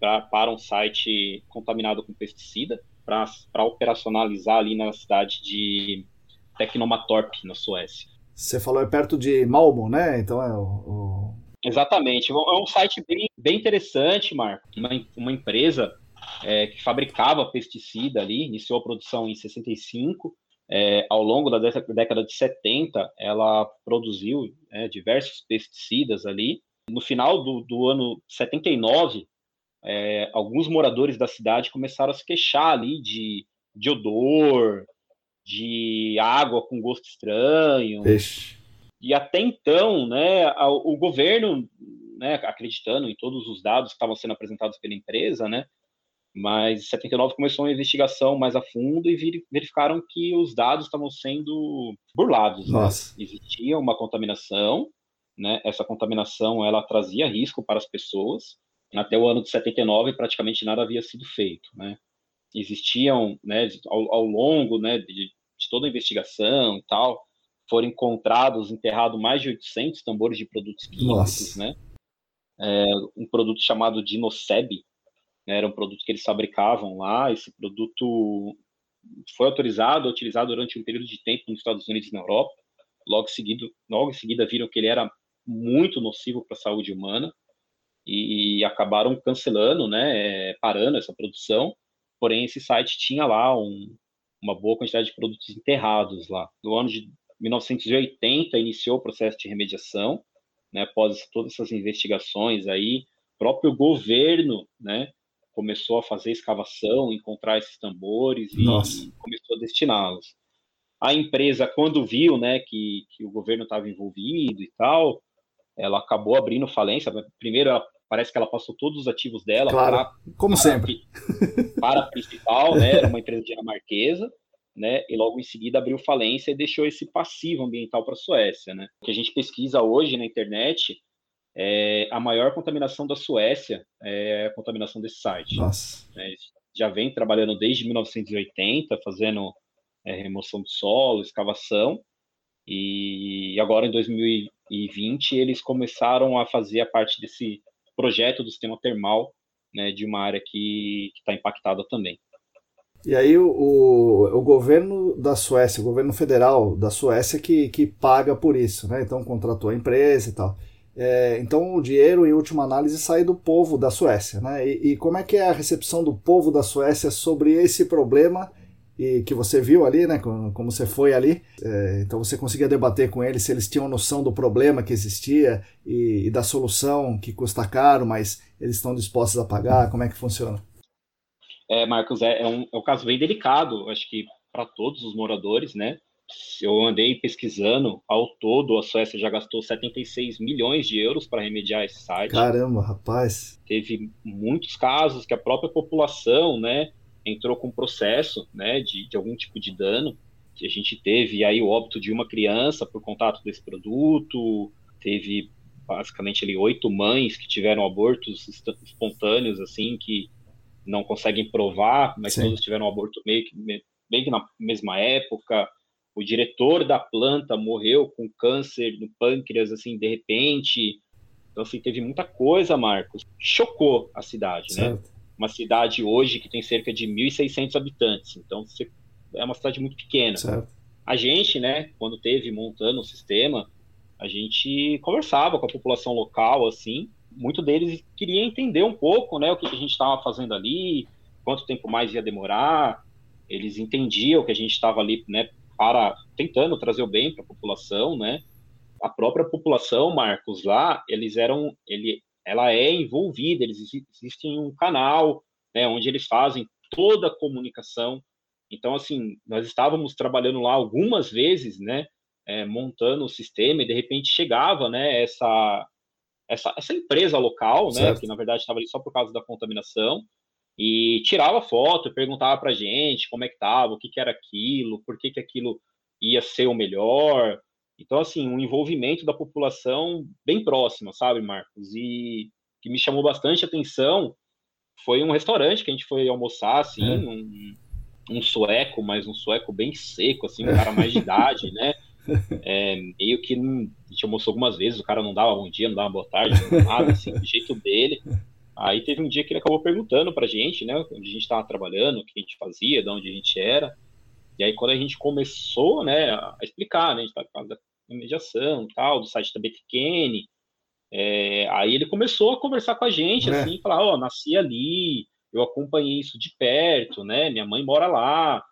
pra, para um site contaminado com pesticida, para operacionalizar ali na cidade de Tecnomatorp, na Suécia. Você falou é perto de Malmo, né? Então é o, o Exatamente. É um site bem, bem interessante, Marco. Uma, uma empresa é, que fabricava pesticida ali, iniciou a produção em 65. É, ao longo da década de 70, ela produziu é, diversos pesticidas ali. No final do, do ano 79, é, alguns moradores da cidade começaram a se queixar ali de, de odor, de água com gosto estranho. Ixi. E até então, né, o governo, né, acreditando em todos os dados que estavam sendo apresentados pela empresa, né, mas em 79 começou uma investigação mais a fundo e verificaram que os dados estavam sendo burlados. Né? Existia uma contaminação, né? Essa contaminação ela trazia risco para as pessoas. Até o ano de 79 praticamente nada havia sido feito, né? Existiam, né, ao, ao longo, né, de, de toda a investigação e tal, foram encontrados, enterrados mais de 800 tambores de produtos químicos, Nossa. né? É, um produto chamado Dinoseb, né, era um produto que eles fabricavam lá. Esse produto foi autorizado, utilizado durante um período de tempo nos Estados Unidos e na Europa. Logo, seguido, logo em seguida viram que ele era muito nocivo para a saúde humana e acabaram cancelando, né, parando essa produção. Porém, esse site tinha lá um, uma boa quantidade de produtos enterrados lá. No ano de 1980 iniciou o processo de remediação, né, após todas essas investigações aí, próprio governo, né, começou a fazer escavação, encontrar esses tambores e Nossa. começou a destiná-los. A empresa, quando viu né, que, que o governo estava envolvido e tal, ela acabou abrindo falência. Primeiro, ela, parece que ela passou todos os ativos dela claro, para, como para, sempre. para a principal, né, era uma empresa dinamarquesa, né, e logo em seguida abriu falência e deixou esse passivo ambiental para a Suécia. Né. O que a gente pesquisa hoje na internet é, a maior contaminação da Suécia é a contaminação desse site. Nossa. É, já vem trabalhando desde 1980, fazendo é, remoção de solo, escavação, e agora em 2020 eles começaram a fazer a parte desse projeto do sistema termal né, de uma área que está impactada também. E aí o, o, o, governo da Suécia, o governo federal da Suécia que, que paga por isso, né? Então contratou a empresa e tal. É, então o dinheiro, em última análise, sai do povo da Suécia. Né? E, e, como é que é a recepção do povo da Suécia sobre esse problema e que você viu ali, né? como, como você foi ali? É, então você conseguia debater com eles se eles tinham noção do problema que existia e, e da solução que custa caro, mas eles estão dispostos a pagar? Como é que funciona? É, Marcos, é, é, um, é um caso bem delicado, acho que para todos os moradores, né? eu andei pesquisando, ao todo a Suécia já gastou 76 milhões de euros para remediar esse site. Caramba, rapaz! Teve muitos casos que a própria população, né, entrou com processo, né, de, de algum tipo de dano. Que a gente teve aí o óbito de uma criança por contato desse produto, teve basicamente ali oito mães que tiveram abortos espontâneos, assim, que não conseguem provar, mas Sim. todos tiveram um aborto meio que, bem que na mesma época o diretor da planta morreu com câncer no pâncreas, assim, de repente. Então, assim, teve muita coisa, Marcos. Chocou a cidade, né? certo. né? Uma cidade hoje que tem cerca de 1.600 habitantes. Então, é uma cidade muito pequena. Certo. A gente, né, quando teve montando o sistema, a gente conversava com a população local, assim. Muito deles queria entender um pouco, né, o que a gente estava fazendo ali, quanto tempo mais ia demorar. Eles entendiam que a gente estava ali, né, para tentando trazer o bem para a população, né? A própria população, Marcos, lá, eles eram, ele, ela é envolvida, eles existem um canal, né, onde eles fazem toda a comunicação. Então, assim, nós estávamos trabalhando lá algumas vezes, né, é, montando o sistema e de repente chegava, né, essa essa, essa empresa local, né, certo. que na verdade estava ali só por causa da contaminação, e tirava foto, perguntava para gente como é que tava, o que, que era aquilo, por que, que aquilo ia ser o melhor. Então, assim, um envolvimento da população bem próximo, sabe, Marcos? E que me chamou bastante atenção foi um restaurante que a gente foi almoçar, assim, é. um, um, sueco, mas um sueco bem seco, assim, um cara mais de idade, né? É, meio que não, a gente almoçou algumas vezes, o cara não dava bom dia, não dava boa tarde, nada, assim, do jeito dele. Aí teve um dia que ele acabou perguntando pra gente, né, onde a gente estava trabalhando, o que a gente fazia, de onde a gente era. E aí quando a gente começou, né, a explicar, né, a gente estava falando da mediação tal, do site da BTQN, é, aí ele começou a conversar com a gente, é. assim, falar, ó, oh, nasci ali, eu acompanhei isso de perto, né, minha mãe mora lá.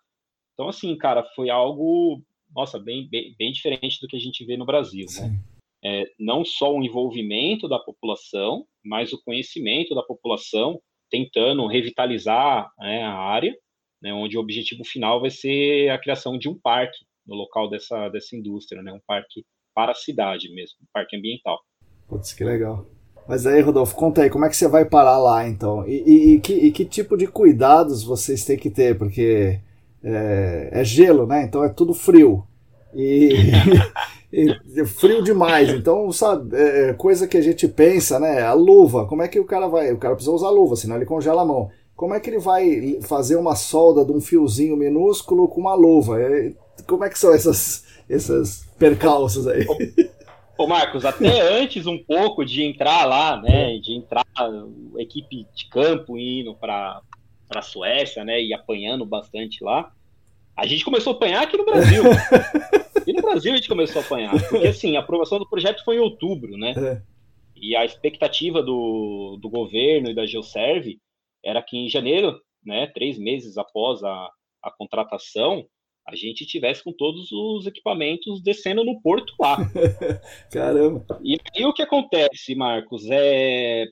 Então, assim, cara, foi algo, nossa, bem, bem, bem diferente do que a gente vê no Brasil, né? É, não só o envolvimento da população, mas o conhecimento da população, tentando revitalizar né, a área né, onde o objetivo final vai ser a criação de um parque no local dessa, dessa indústria, né, um parque para a cidade mesmo, um parque ambiental. Putz, que legal. Mas aí, Rodolfo, conta aí, como é que você vai parar lá, então? E, e, e, que, e que, tipo de cuidados vocês têm que ter? Porque é, é gelo, né? Então é tudo frio. E, e frio demais. Então, sabe, é, é coisa que a gente pensa, né? A luva, como é que o cara vai? O cara precisa usar luva, senão ele congela a mão. Como é que ele vai fazer uma solda de um fiozinho minúsculo com uma luva? É, como é que são essas, essas percalços aí? Ô Marcos, até antes um pouco de entrar lá, né, de entrar equipe de campo indo para a Suécia, né, e apanhando bastante lá, a gente começou a apanhar aqui no Brasil. e no Brasil a gente começou a apanhar, porque assim, a aprovação do projeto foi em outubro, né, é. e a expectativa do, do governo e da Geoserve era que em janeiro, né, três meses após a, a contratação, a gente tivesse com todos os equipamentos descendo no porto lá. Caramba! E aí o que acontece, Marcos, é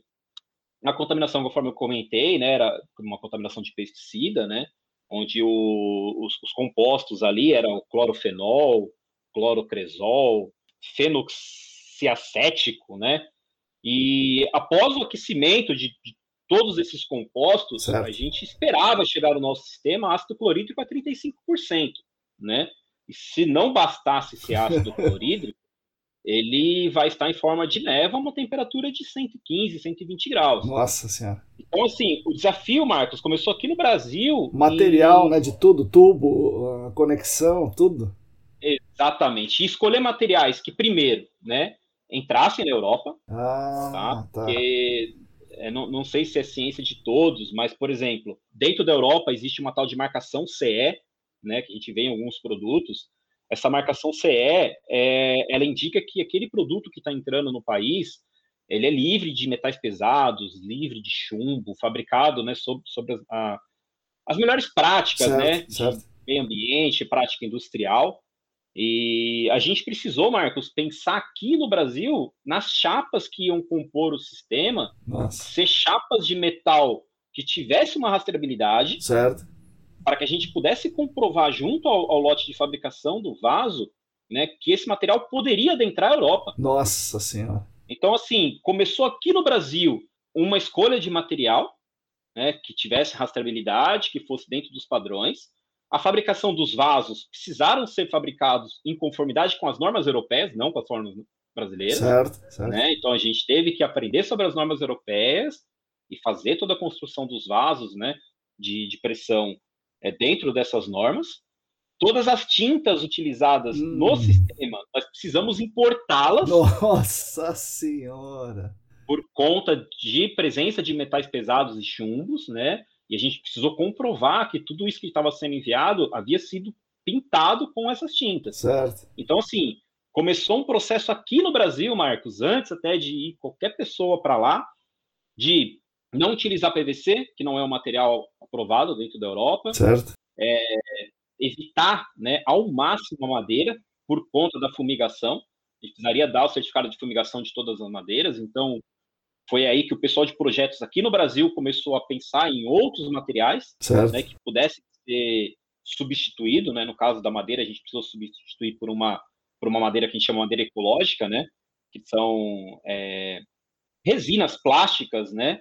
a contaminação, conforme eu comentei, né, era uma contaminação de pesticida, né, onde o, os, os, compostos ali eram clorofenol, clorocresol, fenoxiacético, né, e após o aquecimento de, de todos esses compostos, certo. a gente esperava chegar no nosso sistema ácido clorídrico a 35%, né? E se não bastasse esse ácido clorídrico, ele vai estar em forma de neve a uma temperatura de 115, 120 graus. Nossa Senhora. Então, assim, o desafio, Marcos, começou aqui no Brasil. Material, e... né? De tudo, tubo, conexão, tudo. Exatamente. E escolher materiais que, primeiro, né, entrassem na Europa. Ah, tá. tá. Porque é, não, não sei se é ciência de todos, mas, por exemplo, dentro da Europa existe uma tal de marcação CE, né, que a gente vê em alguns produtos. Essa marcação CE, é, ela indica que aquele produto que está entrando no país, ele é livre de metais pesados, livre de chumbo, fabricado, né, sobre, sobre as, a, as melhores práticas, certo, né, certo. meio ambiente, prática industrial. E a gente precisou, Marcos, pensar aqui no Brasil nas chapas que iam compor o sistema, Nossa. ser chapas de metal que tivesse uma rastreabilidade, certo. Para que a gente pudesse comprovar junto ao, ao, lote de fabricação do vaso, né, que esse material poderia adentrar a Europa. Nossa Senhora. Então, assim, começou aqui no Brasil uma escolha de material, né, que tivesse rastreabilidade, que fosse dentro dos padrões a fabricação dos vasos precisaram ser fabricados em conformidade com as normas europeias, não com as normas brasileiras. Certo, certo. Né? Então a gente teve que aprender sobre as normas europeias e fazer toda a construção dos vasos né, de, de pressão é, dentro dessas normas. Todas as tintas utilizadas hum. no sistema, nós precisamos importá-las. Nossa Senhora! Por conta de presença de metais pesados e chumbos, né? E a gente precisou comprovar que tudo isso que estava sendo enviado havia sido pintado com essas tintas. Certo. Então, assim, começou um processo aqui no Brasil, Marcos, antes até de ir qualquer pessoa para lá, de não utilizar PVC, que não é um material aprovado dentro da Europa. Certo. É, evitar né, ao máximo a madeira por conta da fumigação. A gente precisaria dar o certificado de fumigação de todas as madeiras, então foi aí que o pessoal de projetos aqui no Brasil começou a pensar em outros materiais né, que pudessem ser substituídos. Né? No caso da madeira, a gente precisou substituir por uma, por uma madeira que a gente chama de madeira ecológica, né? que são é, resinas plásticas, né?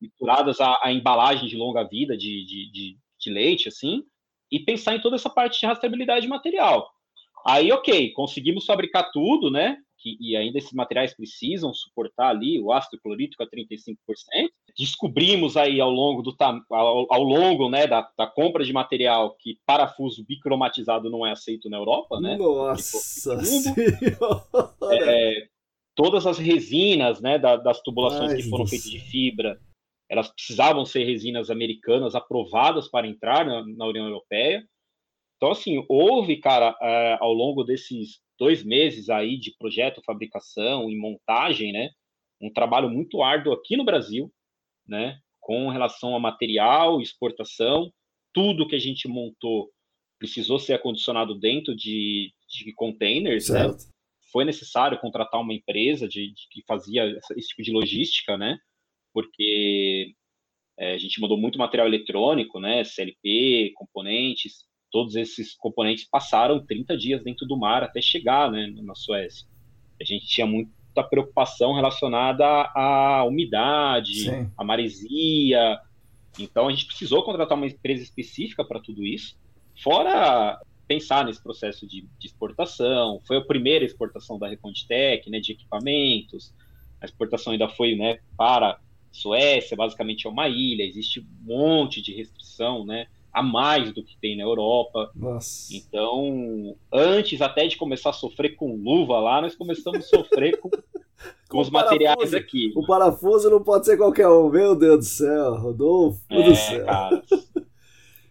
Misturadas à, à, embalagem de longa vida de, de, de, de leite, assim, e pensar em toda essa parte de rastreabilidade material. Aí, ok, conseguimos fabricar tudo, né? que, e ainda esses materiais precisam suportar ali o ácido clorídrico a 35%. Descobrimos aí ao longo do ao, ao longo né, da, da, compra de material que parafuso bicromatizado não é aceito na Europa, né? Nossa é, todas as resinas né, da, das tubulações Ai, que foram feitas de fibra, elas precisavam ser resinas americanas aprovadas para entrar na, na União Europeia. Então, assim, houve, cara, é, ao longo desses dois meses aí de projeto, fabricação e montagem, né? Um trabalho muito árduo aqui no Brasil, né? Com relação a material, exportação, tudo que a gente montou precisou ser acondicionado dentro de, de containers, né? certo. né? Foi necessário contratar uma empresa de, de que fazia esse tipo de logística, né? Porque É, a gente mandou muito material eletrônico, né? CLP, componentes, todos esses componentes passaram 30 dias dentro do mar até chegar, né, na Suécia. A gente tinha muita preocupação relacionada à umidade, Sim. à maresia. Então a gente precisou contratar uma empresa específica para tudo isso. Fora pensar nesse processo de, de, exportação, foi a primeira exportação da Reconditec, né, de equipamentos. A exportação ainda foi, né, para Suécia, basicamente é uma ilha, existe um monte de restrição, né, a mais do que tem na Europa. Nossa. Então, antes até de começar a sofrer com luva lá, nós começamos a sofrer com, com os materiais aqui. O parafuso não pode ser qualquer um, meu Deus do céu, Rodolfo, é, do céu. Cara,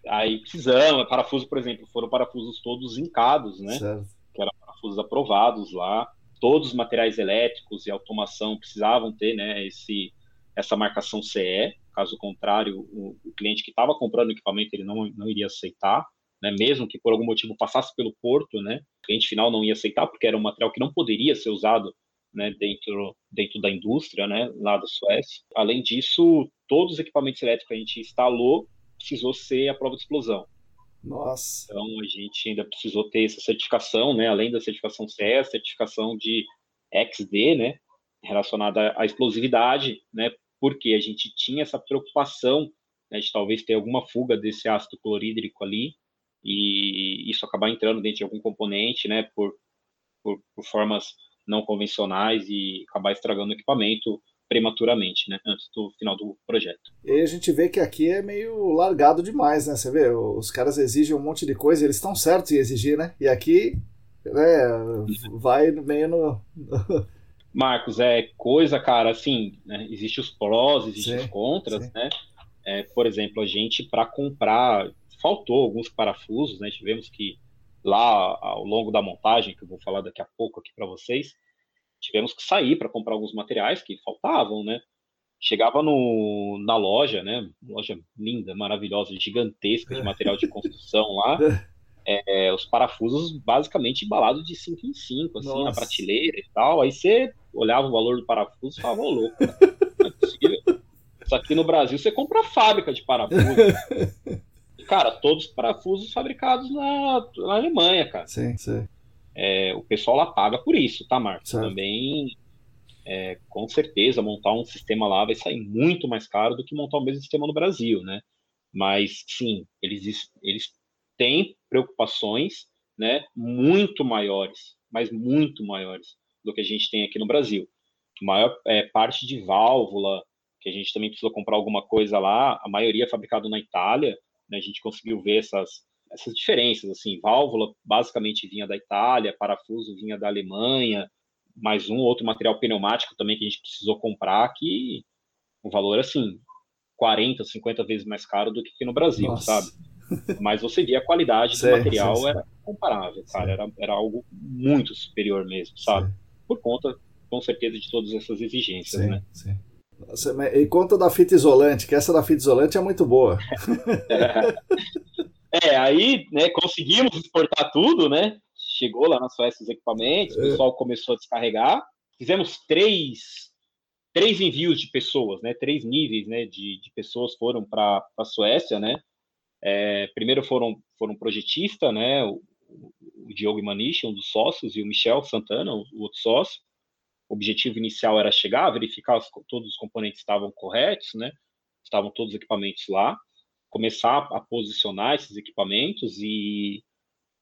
aí precisamos, parafuso, por exemplo, foram parafusos todos incados, né? Certo. Que eram parafusos aprovados lá. Todos os materiais elétricos e automação precisavam ter, né, esse essa marcação CE, caso contrário, o, o cliente que estava comprando o equipamento ele não, não iria aceitar, né, mesmo que por algum motivo passasse pelo porto, né, o cliente final não ia aceitar, porque era um material que não poderia ser usado né, dentro, dentro da indústria né, lá da Suécia. Além disso, todos os equipamentos elétricos que a gente instalou precisou ser a prova de explosão. Nossa. Então a gente ainda precisou ter essa certificação, né, além da certificação CE, certificação de XD, né, relacionada à explosividade, né, porque a gente tinha essa preocupação né, de talvez ter alguma fuga desse ácido clorídrico ali e isso acabar entrando dentro de algum componente, né, por, por, por formas não convencionais e acabar estragando o equipamento prematuramente, né, antes do final do projeto. E a gente vê que aqui é meio largado demais, né? Você vê, os caras exigem um monte de coisa, eles estão certos em exigir, né? E aqui, né, vai meio no Marcos, é coisa, cara, assim, né, existe os prós, existem os contras, sim. né? É, por exemplo, a gente, para comprar, faltou alguns parafusos, né? Tivemos que, lá ao longo da montagem, que eu vou falar daqui a pouco aqui para vocês, tivemos que sair para comprar alguns materiais que faltavam, né? Chegava no, na loja, né? Loja linda, maravilhosa, gigantesca de material de construção lá. É, os parafusos basicamente embalados de 5 em 5, assim, Nossa. na prateleira e tal. Aí você olhava o valor do parafuso e falava, ô louco, não é possível. Isso aqui no Brasil você compra a fábrica de parafuso. cara, todos os parafusos fabricados na, na Alemanha, cara. Sim, sim. É, o pessoal lá paga por isso, tá, Marcos? Certo. Também, é, com certeza, montar um sistema lá vai sair muito mais caro do que montar o mesmo sistema no Brasil, né? Mas, sim, eles, eles têm preocupações né, muito maiores, mas muito maiores do que a gente tem aqui no Brasil. A maior é, parte de válvula, que a gente também precisou comprar alguma coisa lá, a maioria é fabricado na Itália, né, a gente conseguiu ver essas, essas diferenças, assim, válvula basicamente vinha da Itália, parafuso vinha da Alemanha, mais um outro material pneumático também que a gente precisou comprar, que o valor, assim, 40, 50 vezes mais caro do que aqui no Brasil, Nossa. sabe? Mas você via a qualidade do material era comparável, cara, era, era algo muito superior mesmo, sabe? Por conta, com certeza, de todas essas exigências, sim, né? Sim. E conta da fita isolante, que essa da fita isolante é muito boa. é, aí, né, conseguimos exportar tudo, né? Chegou lá na Suécia os equipamentos, o é. pessoal começou a descarregar. Fizemos três, três envios de pessoas, né? Três níveis, né? De, de pessoas foram para a Suécia, né? É, primeiro foram, foram projetista, né, o, o Diogo Imanich, um dos sócios, e o Michel Santana, o, o outro sócio. O objetivo inicial era chegar, verificar se todos os componentes estavam corretos, né, estavam todos os equipamentos lá, começar a posicionar esses equipamentos e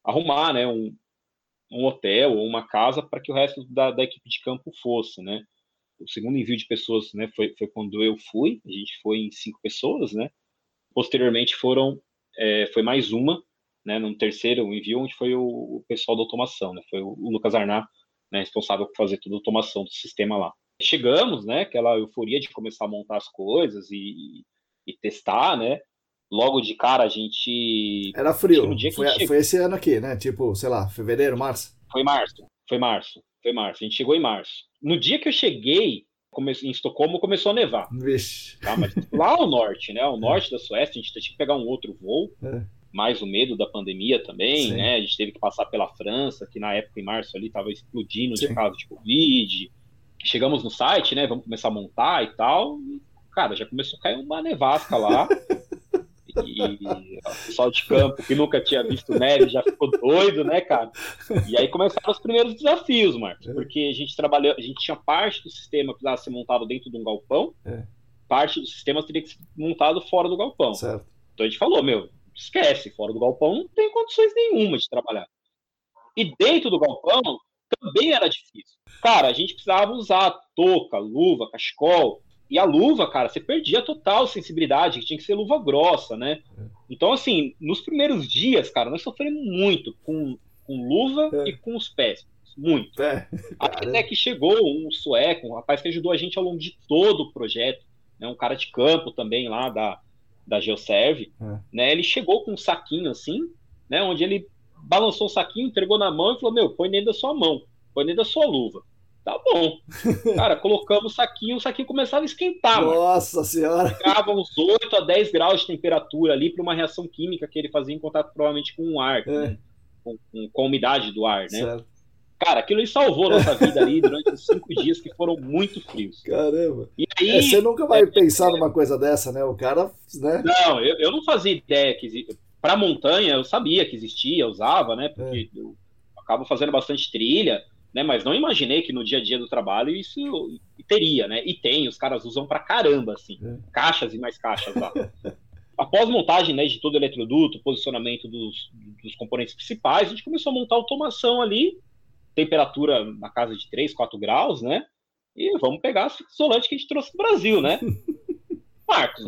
arrumar né, um, um hotel ou uma casa para que o resto da, da, equipe de campo fosse, né? O segundo envio de pessoas, né, foi, foi quando eu fui. A gente foi em cinco pessoas, né? Posteriormente foram é, foi mais uma, né, no terceiro envio, onde foi o, o pessoal da automação, né, foi o, o Lucas Arnar, né, responsável por fazer toda a automação do sistema lá. Chegamos, né, aquela euforia de começar a montar as coisas e, e testar, né, logo de cara a gente... Era frio, foi, foi, esse ano aqui, né, tipo, sei lá, fevereiro, março? Foi março, foi março, foi março, a gente chegou em março. No dia que eu cheguei, em Estocolmo começou a nevar. Vixe. Tá? Mas lá ao norte, né? Ao norte da Suécia, a gente tinha que pegar um outro voo. É. Mais o medo da pandemia também, Sim. né? A gente teve que passar pela França, que na época, em março, ali estava explodindo Sim. de casos de Covid. Chegamos no site, né? Vamos começar a montar e tal. E, cara, já começou a cair uma nevasca lá. e o pessoal de campo que nunca tinha visto neve já ficou doido, né, cara? E aí começaram os primeiros desafios, Marcos, é. porque a gente trabalhou, a gente tinha parte do sistema que precisava ser montado dentro de um galpão, é. parte do sistema teria que ser montado fora do galpão. Certo. Então a gente falou, meu, esquece, fora do galpão não tem condições nenhuma de trabalhar. E dentro do galpão também era difícil. Cara, a gente precisava usar touca, luva, cachecol, e a luva, cara, você perdia total sensibilidade, que tinha que ser luva grossa, né? Então, assim, nos primeiros dias, cara, nós sofremos muito com, com luva é. e com os pés. Muito. É. Até que chegou um sueco, um rapaz que ajudou a gente ao longo de todo o projeto, né? um cara de campo também lá da, da Geoserve, é. né? Ele chegou com um saquinho assim, né? Onde ele balançou o saquinho, entregou na mão e falou: Meu, põe dentro da sua mão, põe dentro da sua luva. Tá bom. Cara, colocamos o saquinho, o saquinho começava a esquentar. Nossa mano. senhora! Ficava uns 8 a 10 graus de temperatura ali para uma reação química que ele fazia em contato provavelmente com o ar, é. Com, com, com, a umidade do ar, né? Certo. Cara, aquilo aí salvou nossa vida ali durante os cinco dias que foram muito frios. Caramba! E aí, é, você nunca vai é, pensar é, numa coisa dessa, né? O cara, né? Não, eu, eu não fazia ideia que existia. Para montanha, eu sabia que existia, usava, né? Porque é. eu acabo fazendo bastante trilha né? Mas não imaginei que no dia a dia do trabalho isso teria, né? E tem, os caras usam pra caramba, assim, é. caixas e mais caixas lá. Após montagem né, de todo o eletroduto, posicionamento dos, dos componentes principais, a gente começou a montar automação ali, temperatura na casa de 3, 4 graus, né? E vamos pegar as isolante que a gente trouxe do Brasil, né? Marcos,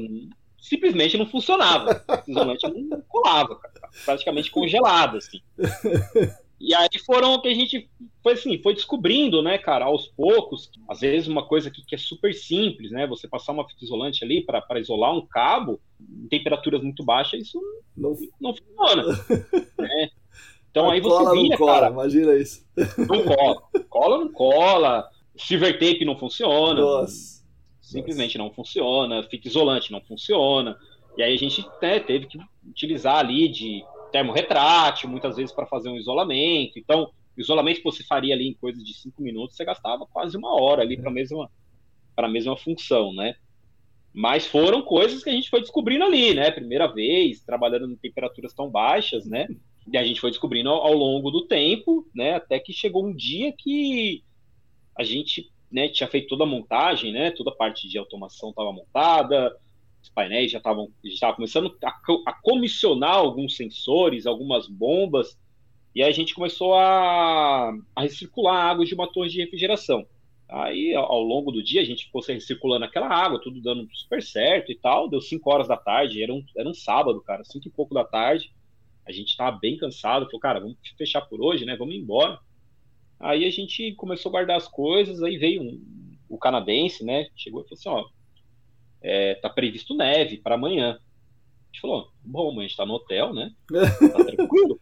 simplesmente não funcionava. O isolante não colava, cara, praticamente congelado, assim. E aí foram que a gente foi assim, foi descobrindo, né, cara, aos poucos, às vezes uma coisa que, que é super simples, né, você passar uma fita isolante ali para isolar um cabo em temperaturas muito baixas, isso não, não funciona, né? Então aí você cola, via, cola, cara, imagina isso. Não cola, cola não cola, silver tape não funciona, Nossa. simplesmente Nossa. não funciona, fita isolante não funciona, e aí a gente né, teve que utilizar ali de termorretrátil, muitas vezes para fazer um isolamento. Então, isolamento que você faria ali em coisa de cinco minutos, você gastava quase uma hora ali para a mesma, mesma função, né? Mas foram coisas que a gente foi descobrindo ali, né? Primeira vez, trabalhando em temperaturas tão baixas, né? E a gente foi descobrindo ao, ao longo do tempo, né? Até que chegou um dia que a gente né, tinha feito toda a montagem, né? Toda a parte de automação estava montada, os painéis já estavam já começando a, a, comissionar alguns sensores, algumas bombas, e aí a gente começou a, a recircular água de uma torre de refrigeração. Aí, ao, longo do dia, a gente ficou recirculando aquela água, tudo dando super certo e tal. Deu 5 horas da tarde, era um, era um sábado, cara, 5 e pouco da tarde. A gente estava bem cansado, falou, cara, vamos fechar por hoje, né? Vamos embora. Aí a gente começou a guardar as coisas, aí veio um, o canadense, né? Chegou e falou assim: ó, é, tá previsto neve para amanhã. A gente falou, bom, a gente está no hotel, né? Tá tranquilo.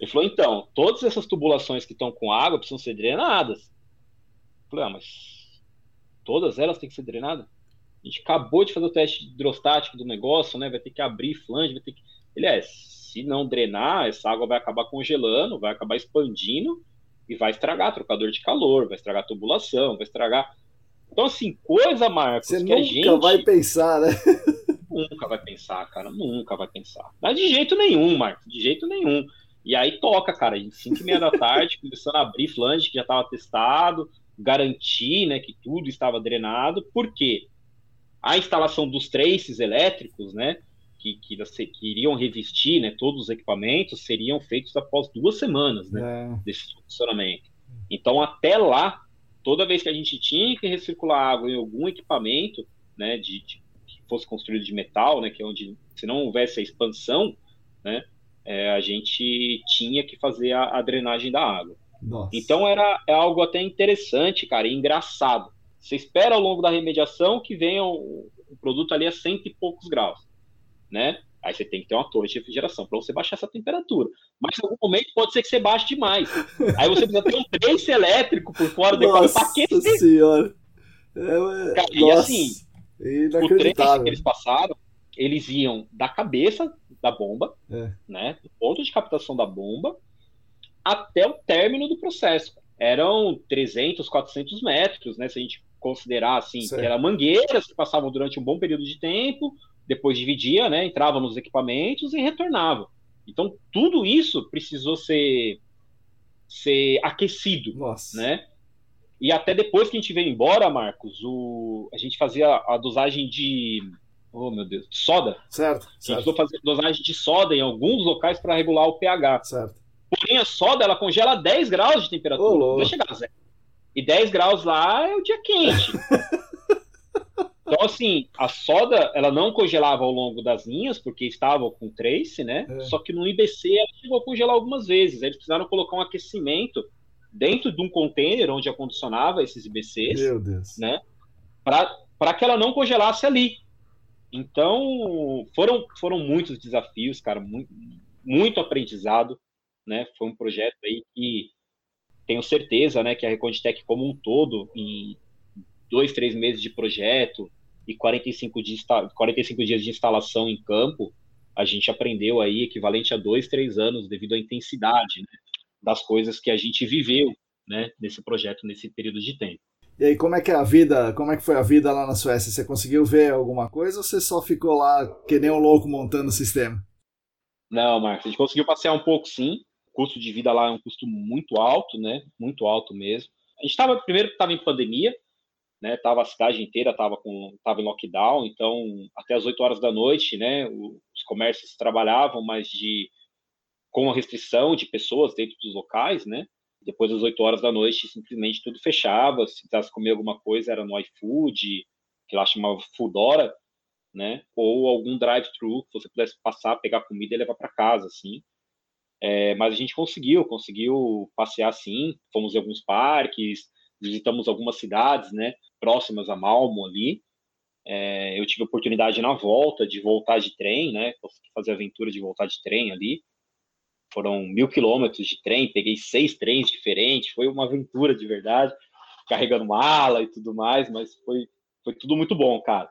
Ele falou, então, todas essas tubulações que estão com água precisam ser drenadas. Eu falei, ah, mas todas elas têm que ser drenadas? A gente acabou de fazer o teste hidrostático do negócio, né? Vai ter que abrir flange, vai ter que. Ele é, se não drenar, essa água vai acabar congelando, vai acabar expandindo e vai estragar trocador de calor, vai estragar tubulação, vai estragar. Então, assim, coisa, Marcos, Você que a gente. Nunca vai pensar, né? Nunca vai pensar, cara. Nunca vai pensar. Mas de jeito nenhum, Marcos. De jeito nenhum. E aí toca, cara. Em 5 e meia da tarde, começando a abrir flange que já estava testado, garantir né, que tudo estava drenado. Por quê? A instalação dos traces elétricos, né? Que, que, que, iriam revestir né, todos os equipamentos seriam feitos após duas semanas né, é. desse funcionamento. Então, até lá, toda vez que a gente tinha que recircular água em algum equipamento, né, de, de fosse construído de metal, né, que é onde se não houvesse a expansão, né, é, a gente tinha que fazer a, a drenagem da água. Nossa. Então era é algo até interessante, cara, e engraçado. Você espera ao longo da remediação que venha o, o produto ali a cento e poucos graus, né? Aí você tem que ter uma torre de refrigeração para você baixar essa temperatura. Mas em algum momento pode ser que você baixe demais. Aí você precisa ter um trace elétrico por fora do para aquecer. senhora. É, Cara, e assim, o trace que eles passaram, eles iam da cabeça da bomba, é. né, do ponto de captação da bomba, até o término do processo. Eram 300, 400 metros, né, se a gente considerar assim, certo. que eram mangueiras que passavam durante um bom período de tempo, depois dividia, né, entrava nos equipamentos e retornava. Então, tudo isso precisou ser, ser aquecido, Nossa. né? E até depois que a gente veio embora, Marcos, o, a gente fazia a dosagem de. Oh, meu Deus, de soda. Certo. A gente certo. fazer dosagem de soda em alguns locais para regular o pH. Certo. Porém, a soda ela congela 10 graus de temperatura. Oh, não chegar a zero. E 10 graus lá é o dia quente. Então, assim, a soda, ela não congelava ao longo das linhas, porque estava com trace, né? É. Só que no IBC ela chegou a congelar algumas vezes. Eles precisaram colocar um aquecimento dentro de um container onde acondicionava esses IBCs, Meu Deus. né? Para que ela não congelasse ali. Então, foram, foram muitos desafios, cara, muito, muito aprendizado, né? Foi um projeto aí que tenho certeza, né, que a Reconditec como um todo, em dois, três meses de projeto, e 45 dias, 45 dias de instalação em campo, a gente aprendeu aí equivalente a dois, três anos devido à intensidade né, das coisas que a gente viveu né, nesse projeto, nesse período de tempo. E aí, como é que é a vida, como é que foi a vida lá na Suécia? Você conseguiu ver alguma coisa ou você só ficou lá que nem um louco montando o sistema? Não, Marcos, a gente conseguiu passear um pouco sim. O custo de vida lá é um custo muito alto, né? Muito alto mesmo. A gente estava, primeiro, estava em pandemia, né? Tava a cidade inteira tava com tava em lockdown, então até as 8 horas da noite, né, os comércios trabalhavam, mas de com a restrição de pessoas dentro dos locais, né? Depois das 8 horas da noite, simplesmente tudo fechava. Se quisesse comer alguma coisa, era no iFood, que lá chamava Foodora, né? Ou algum drive-thru que você pudesse passar, pegar comida e levar para casa, assim. É, mas a gente conseguiu, conseguiu passear sim. Fomos em alguns parques, visitamos algumas cidades, né? próximas a Malmo ali. É, eu tive a oportunidade na volta de voltar de trem, né? Consegui fazer a aventura de voltar de trem ali. Foram mil quilômetros de trem, peguei seis trens diferentes, foi uma aventura de verdade, carregando mala e tudo mais, mas foi, foi tudo muito bom, cara.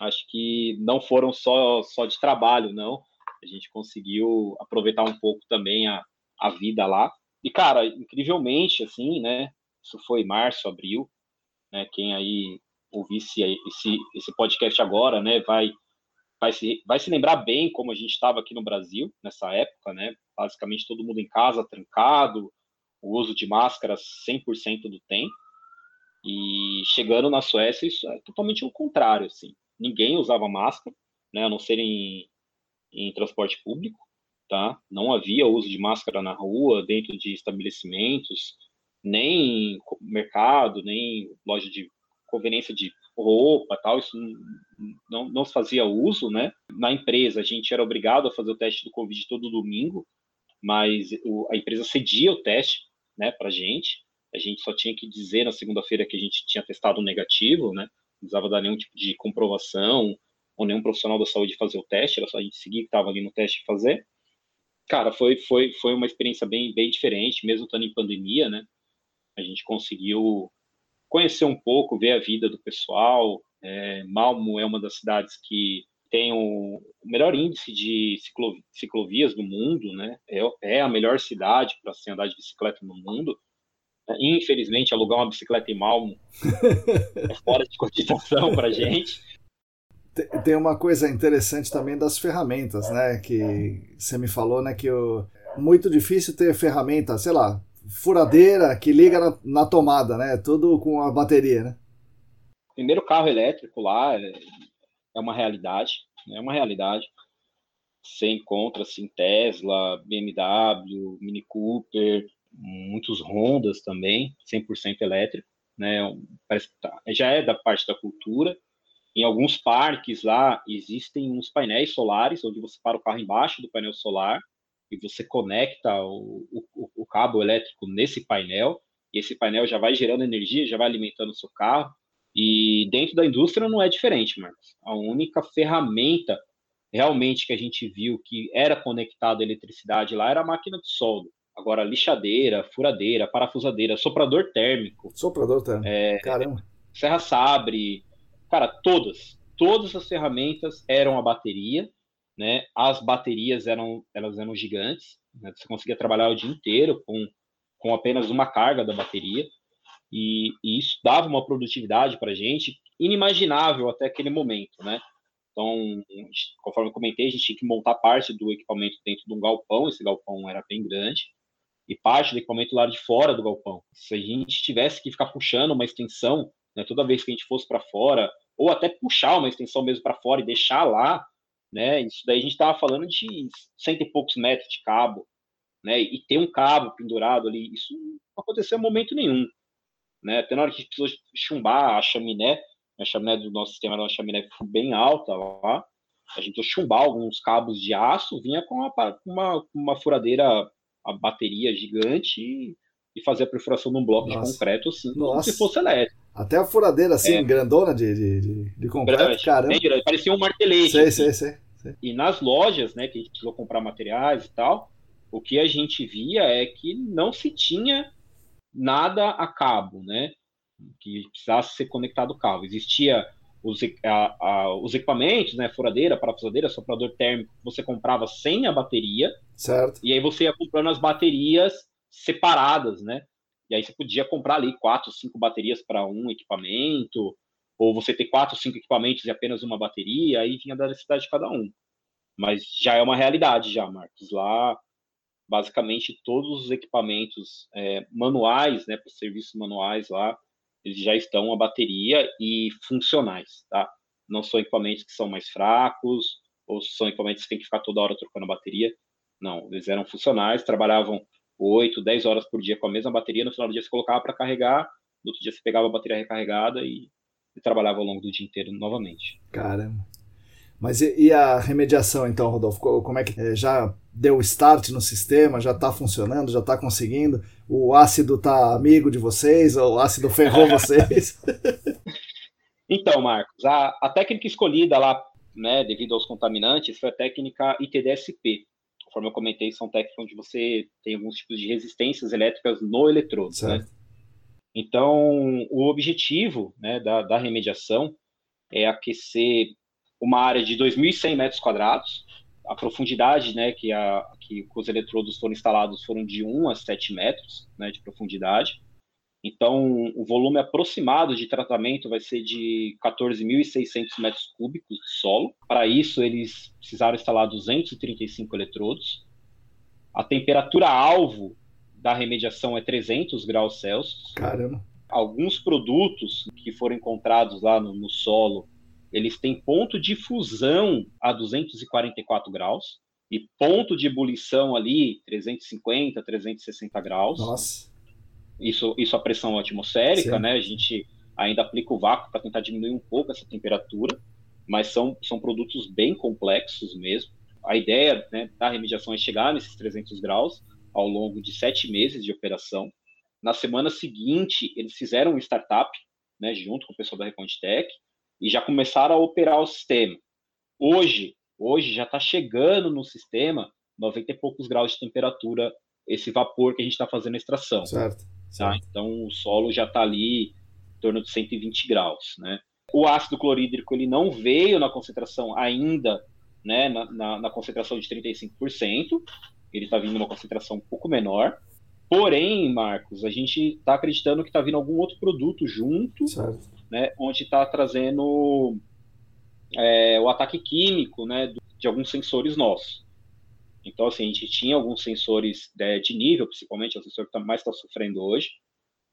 Acho que não foram só, só de trabalho, não. A gente conseguiu aproveitar um pouco também a, a vida lá. E, cara, incrivelmente, assim, né? Isso foi março, abril né? Quem aí ouvisse esse, esse podcast agora, né, vai, vai, se, vai se lembrar bem como a gente estava aqui no Brasil nessa época, né? Basicamente todo mundo em casa, trancado, o uso de máscaras 100% do tempo. E chegando na Suécia, isso é totalmente o contrário, assim. Ninguém usava máscara, né, a não ser em, em transporte público, tá? Não havia uso de máscara na rua, dentro de estabelecimentos, nem mercado, nem loja de conveniência de roupa, tal, isso não, não se fazia uso, né? Na empresa, a gente era obrigado a fazer o teste do Covid todo domingo, mas o, a empresa cedia o teste, né, pra gente. A gente só tinha que dizer na segunda-feira que a gente tinha testado negativo, né? Não precisava dar nenhum tipo de comprovação ou nenhum profissional da saúde fazer o teste, era só a gente seguir que estava ali no teste e fazer. Cara, foi, foi, foi uma experiência bem, bem diferente, mesmo estando em pandemia, né? a gente conseguiu conhecer um pouco, ver a vida do pessoal. É, Malmo é uma das cidades que tem o melhor índice de ciclovias do mundo, né? É, é a melhor cidade para se andar de bicicleta no mundo. Infelizmente, alugar uma bicicleta em Malmo é fora de cogitação para gente. Tem uma coisa interessante também das ferramentas, né? Que você me falou, né? Que o, muito difícil ter ferramenta, sei lá, furadeira que liga na, na, tomada, né? Tudo com a bateria, né? Primeiro carro elétrico lá é, é uma realidade, é uma realidade. Você encontra assim Tesla, BMW, Mini Cooper, muitos Hondas também, 100% elétrico, né? Tá, já é da parte da cultura. Em alguns parques lá existem uns painéis solares onde você para o carro embaixo do painel solar e você conecta o, o, o, cabo elétrico nesse painel, e esse painel já vai gerando energia, já vai alimentando o seu carro. E dentro da indústria não é diferente, Marcos. A única ferramenta realmente que a gente viu que era conectada à eletricidade lá era a máquina de solda. Agora, lixadeira, furadeira, parafusadeira, soprador térmico. Soprador térmico. É, Caramba. Serra Sabre. Cara, todas. Todas as ferramentas eram a bateria né? As baterias eram elas eram gigantes, né? você conseguia trabalhar o dia inteiro com, com apenas uma carga da bateria. e, e isso dava uma produtividade para a gente inimaginável até aquele momento, né? Então, conforme eu comentei, a gente tinha que montar parte do equipamento dentro de um galpão, esse galpão era bem grande, e parte do equipamento lá de fora do galpão. Se a gente tivesse que ficar puxando uma extensão, né, toda vez que a gente fosse para fora, ou até puxar uma extensão mesmo para fora e deixar lá, né, isso daí a gente estava falando de cento e poucos metros de cabo, né, e ter um cabo pendurado ali, isso não aconteceu em momento nenhum. Né, até na hora que a gente precisou chumbar a chaminé, a chaminé do nosso sistema era uma chaminé bem alta lá, a gente precisou chumbar alguns cabos de aço, vinha com uma, uma, uma furadeira, a bateria gigante e, e fazer a perfuração num bloco Nossa. de concreto assim, Nossa. como se fosse elétrico. Até a furadeira assim, é. grandona de, de, de, de concreto, caramba. Parecia um martelete. Sei, assim. sei, sei, sei. E nas lojas, né, que a gente precisou comprar materiais e tal, o que a gente via é que não se tinha nada a cabo, né? Que precisasse ser conectado o cabo. Existia os, a, a, os equipamentos, né? Furadeira, parafusadeira, soprador térmico, que você comprava sem a bateria. Certo. E aí você ia comprando as baterias separadas, né? E aí você podia comprar ali quatro, cinco baterias para um equipamento, ou você ter quatro, cinco equipamentos e apenas uma bateria, aí vinha da necessidade de cada um. Mas já é uma realidade já, Marcos. Lá, basicamente, todos os equipamentos é, manuais, né, para os serviços manuais lá, eles já estão a bateria e funcionais, tá? Não são equipamentos que são mais fracos, ou são equipamentos que tem que ficar toda hora trocando a bateria. Não, eles eram funcionais, trabalhavam 8, 10 horas por dia com a mesma bateria, no final do dia você colocava para carregar, no outro dia você pegava a bateria recarregada e, e, trabalhava ao longo do dia inteiro novamente. Caramba. Mas e, e a remediação então, Rodolfo? Como é que é, já deu start no sistema? Já está funcionando? Já está conseguindo? O ácido está amigo de vocês? Ou o ácido ferrou vocês? então, Marcos, a, a técnica escolhida lá, né, devido aos contaminantes, foi a técnica ITDSP, conforme eu comentei, são técnicas onde você tem alguns tipos de resistências elétricas no eletrodo. Né? Então, o objetivo né, da, da, remediação é aquecer uma área de 2.100 metros quadrados. A profundidade né, que, a, que os eletrodos foram instalados foram de 1 a 7 metros né, de profundidade. Então, o volume aproximado de tratamento vai ser de 14.600 metros cúbicos de solo. Para isso, eles precisaram instalar 235 eletrodos. A temperatura alvo da remediação é 300 graus Celsius. Caramba! Alguns produtos que foram encontrados lá no, no solo, eles têm ponto de fusão a 244 graus e ponto de ebulição ali 350, 360 graus. Nossa! isso, isso a pressão atmosférica, Sim. né? A gente ainda aplica o vácuo para tentar diminuir um pouco essa temperatura, mas são, são produtos bem complexos mesmo. A ideia né, da remediação é chegar nesses 300 graus ao longo de sete meses de operação. Na semana seguinte, eles fizeram um startup, né, junto com o pessoal da Recontech, e já começaram a operar o sistema. Hoje, hoje já está chegando no sistema 90 e poucos graus de temperatura esse vapor que a gente está fazendo a extração. Certo. Tá? Então o solo já está ali em torno de 120 graus. Né? O ácido clorídrico ele não veio na concentração ainda, né, na, na, na concentração de 35%, ele está vindo numa concentração um pouco menor. Porém, Marcos, a gente está acreditando que está vindo algum outro produto junto, certo. né, onde está trazendo é, o ataque químico né, de alguns sensores nossos. Então, assim, a gente tinha alguns sensores de, de nível, principalmente, é o sensor que tá, mais está sofrendo hoje.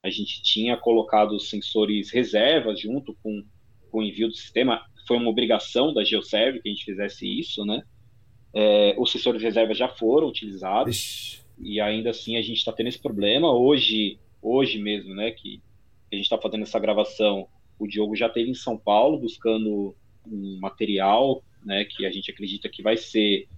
A gente tinha colocado os sensores reservas junto com, com o envio do sistema. Foi uma obrigação da GeoServe que a gente fizesse isso, né? É, os sensores reservas já foram utilizados Ixi. e ainda assim a gente está tendo esse problema. Hoje, hoje mesmo, né, que a gente está fazendo essa gravação, o Diogo já esteve em São Paulo buscando um material, né, que a gente acredita que vai ser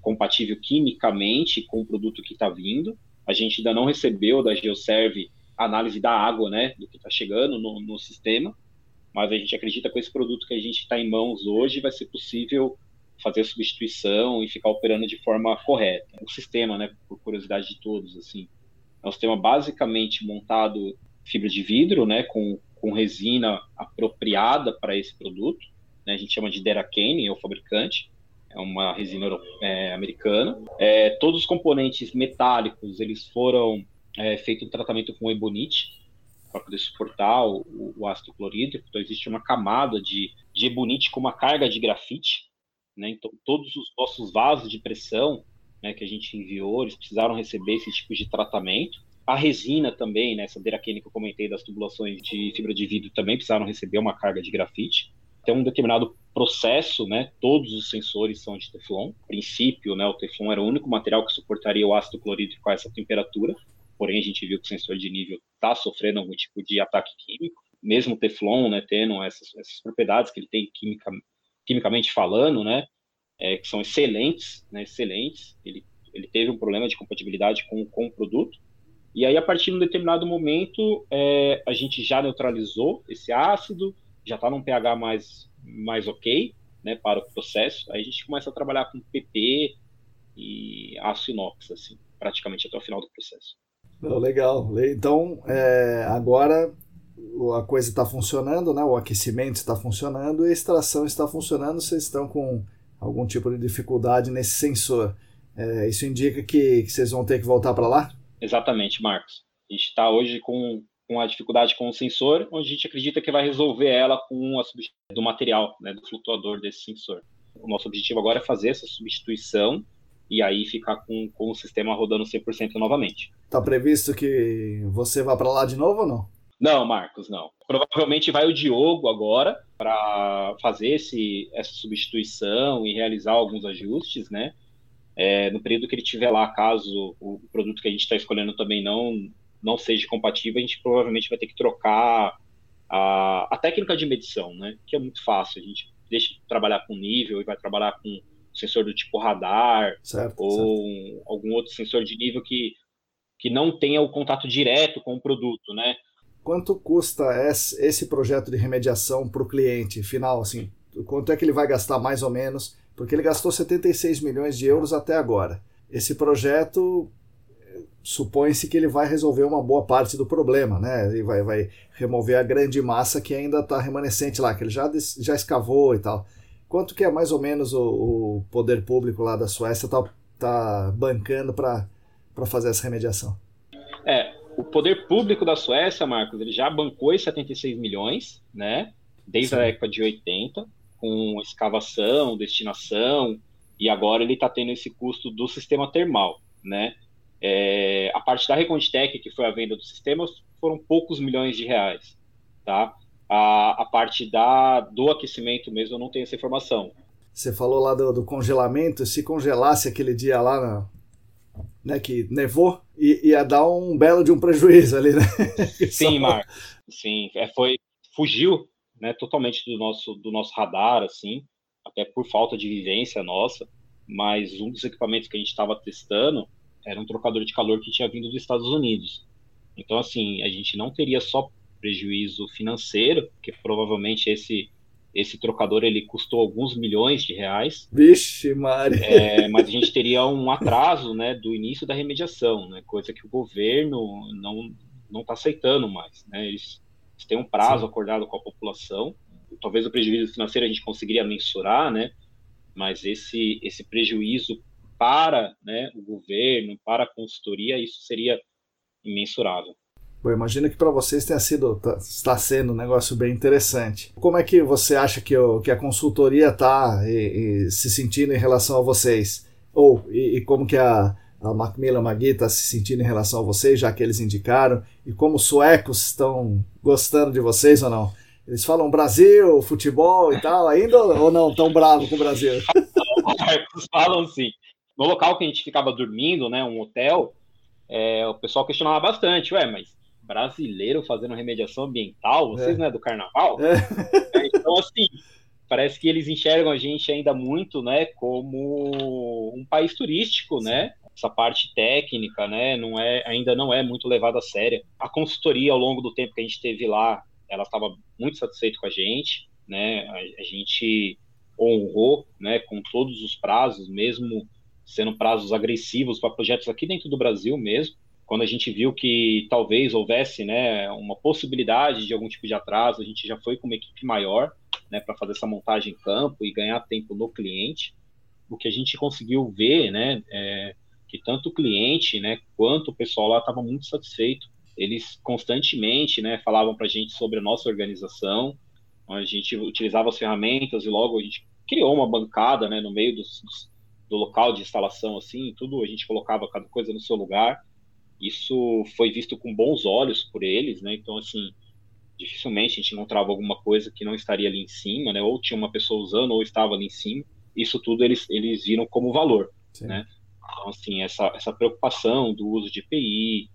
compatível quimicamente com o produto que está vindo. A gente ainda não recebeu da GeoServe análise da água, né, do que está chegando no, no, sistema, mas a gente acredita que com esse produto que a gente está em mãos hoje vai ser possível fazer a substituição e ficar operando de forma correta. O sistema, né, por curiosidade de todos, assim, é um sistema basicamente montado fibra de vidro, né, com, com resina apropriada para esse produto, né, a gente chama de Deracane, é o fabricante, é uma resina é, americana. É, todos os componentes metálicos eles foram é, feito um tratamento com ebonite. para poder suportar o, o, ácido clorídrico. Então, existe uma camada de, de ebonite com uma carga de grafite. Né? Então, todos os nossos vasos de pressão né, que a gente enviou, eles precisaram receber esse tipo de tratamento. A resina também, né, essa deraquene que eu comentei das tubulações de fibra de vidro também precisaram receber uma carga de grafite. Tem um determinado processo, né, todos os sensores são de Teflon. A princípio, né, o Teflon era o único material que suportaria o ácido clorídrico a essa temperatura porém a gente viu que o sensor de nível está sofrendo algum tipo de ataque químico, mesmo o Teflon, né, tendo essas, essas propriedades que ele tem química, quimicamente falando, né, é, que são excelentes, né, excelentes, ele, ele teve um problema de compatibilidade com, com o produto, e aí a partir de um determinado momento é, a gente já neutralizou esse ácido, já está num pH mais, mais ok, né, para o processo, aí a gente começa a trabalhar com PP e aço inox, assim, praticamente até o final do processo. Legal. Então, é, agora a coisa está funcionando, né? o aquecimento está funcionando e a extração está funcionando. Vocês estão com algum tipo de dificuldade nesse sensor. É, isso indica que, que, vocês vão ter que voltar para lá? Exatamente, Marcos. A gente está hoje com, com a dificuldade com o sensor, onde a gente acredita que vai resolver ela com a substituição do material, né, do flutuador desse sensor. O nosso objetivo agora é fazer essa substituição e aí ficar com, com o sistema rodando 100% novamente. Tá previsto que você vá para lá de novo ou não? Não, Marcos, não. Provavelmente vai o Diogo agora para fazer esse, essa substituição e realizar alguns ajustes, né? É, no período que ele tiver lá, caso o produto que a gente está escolhendo também não, não seja compatível, a gente provavelmente vai ter que trocar a, a técnica de medição, né? Que é muito fácil. A gente deixa de trabalhar com nível e vai trabalhar com sensor do tipo radar certo, ou certo. algum outro sensor de nível que, que não tenha o contato direto com o produto, né? Quanto custa esse projeto de remediação para o cliente final? Assim, quanto é que ele vai gastar mais ou menos? Porque ele gastou 76 milhões de euros até agora. Esse projeto supõe-se que ele vai resolver uma boa parte do problema, né? Ele vai, vai remover a grande massa que ainda está remanescente lá, que ele já, já escavou e tal. Quanto que é mais ou menos o, o poder público lá da Suécia tá, tá bancando para fazer essa remediação? É, o poder público da Suécia, Marcos, ele já bancou esses 76 milhões, né? Desde Sim. a década de 80, com escavação, destinação, e agora ele está tendo esse custo do sistema termal, né? É, a parte da Recontech, que foi a venda do sistema, foram poucos milhões de reais, tá? A, a parte da, do aquecimento mesmo, eu não tenho essa informação. Você falou lá do, do congelamento, se congelasse aquele dia lá, na, né, que nevou, ia dar um belo de um prejuízo ali, né? Sim, Marcos. Sim, é, foi, fugiu né, totalmente do nosso, do nosso radar, assim, até por falta de vivência nossa, mas um dos equipamentos que a gente estava testando era um trocador de calor que tinha vindo dos Estados Unidos. Então, assim, a gente não teria só prejuízo financeiro, que provavelmente esse esse trocador ele custou alguns milhões de reais. Vixe, Mari. É, mas a gente teria um atraso, né, do início da remediação, né, coisa que o governo não não está aceitando mais, né? Eles, eles têm um prazo Sim. acordado com a população. Talvez o prejuízo financeiro a gente conseguiria mensurar, né? Mas esse esse prejuízo para, né, o governo, para a consultoria, isso seria imensurável. Bom, imagino que para vocês tenha sido, tá, está sendo um negócio bem interessante. Como é que você acha que, o, que a consultoria está se sentindo em relação a vocês? Ou e, e como que a, a Macmillan Magui está se sentindo em relação a vocês, já que eles indicaram? E como os suecos estão gostando de vocês ou não? Eles falam Brasil, futebol e tal, ainda ou não tão bravo com o Brasil? falam sim. No local que a gente ficava dormindo, né, um hotel, é, o pessoal questionava bastante, ué, mas brasileiro fazendo remediação ambiental, vocês é. não é do carnaval? É. é. Então, assim, parece que eles enxergam a gente ainda muito, né, como um país turístico, né? Essa parte técnica, né, não é, ainda não é muito levada a sério. A consultoria, ao longo do tempo que a gente teve lá, ela estava muito satisfeita com a gente, né? A, a gente honrou, né, com todos os prazos, mesmo sendo prazos agressivos para projetos aqui dentro do Brasil mesmo quando a gente viu que talvez houvesse né, uma possibilidade de algum tipo de atraso, a gente já foi com uma equipe maior né, para fazer essa montagem em campo e ganhar tempo no cliente. O que a gente conseguiu ver né, é que tanto o cliente né, quanto o pessoal lá estava muito satisfeito eles constantemente, né, falavam para a gente sobre a nossa organização, a gente utilizava as ferramentas e logo a gente criou uma bancada, né, no meio dos, dos, do local de instalação, assim, tudo a gente colocava cada coisa no seu lugar. Isso foi visto com bons olhos por eles, né? Então, assim, dificilmente a gente encontrava alguma coisa que não estaria ali em cima, né? Ou tinha uma pessoa usando ou estava ali em cima. Isso tudo eles, eles viram como valor, Sim. né? Então, assim, essa, essa preocupação do uso de EPI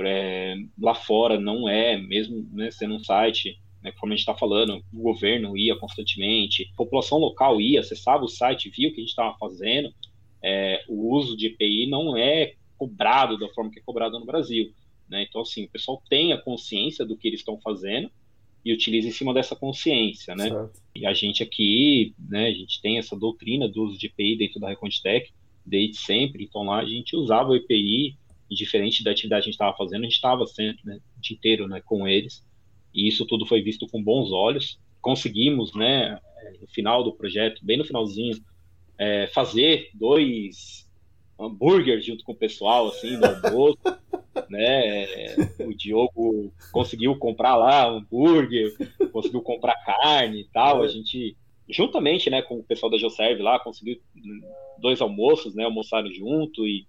é, lá fora não é, mesmo né, sendo um site, né, como a gente está falando, o governo ia constantemente, a população local ia, acessava o site, via o que a gente estava fazendo, é, o uso de EPI não é cobrado da forma que é cobrado no Brasil. Né? Então, assim, o pessoal tem a consciência do que eles estão fazendo e utiliza em cima dessa consciência, né? Certo. E a gente aqui, né, a gente tem essa doutrina do uso de EPI dentro da Recontech desde sempre, então lá a gente usava o EPI, diferente da atividade que a gente estava fazendo, a gente estava sempre, né, o dia inteiro, né, com eles, e isso tudo foi visto com bons olhos. Conseguimos, né, no final do projeto, bem no finalzinho, é, fazer dois hambúrguer junto com o pessoal, assim, no almoço, né? O Diogo conseguiu comprar lá hambúrguer, conseguiu comprar carne e tal. A gente, juntamente, né, com o pessoal da GeoServe lá, conseguiu dois almoços, né? Almoçaram junto e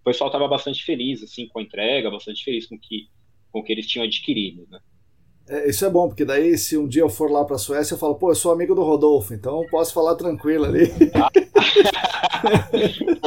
o pessoal estava bastante feliz, assim, com a entrega, bastante feliz com que, com o que eles tinham adquirido, né? É, isso é bom, porque daí se um dia eu for lá para a Suécia, eu falo, pô, eu sou amigo do Rodolfo, então posso falar tranquilo ali.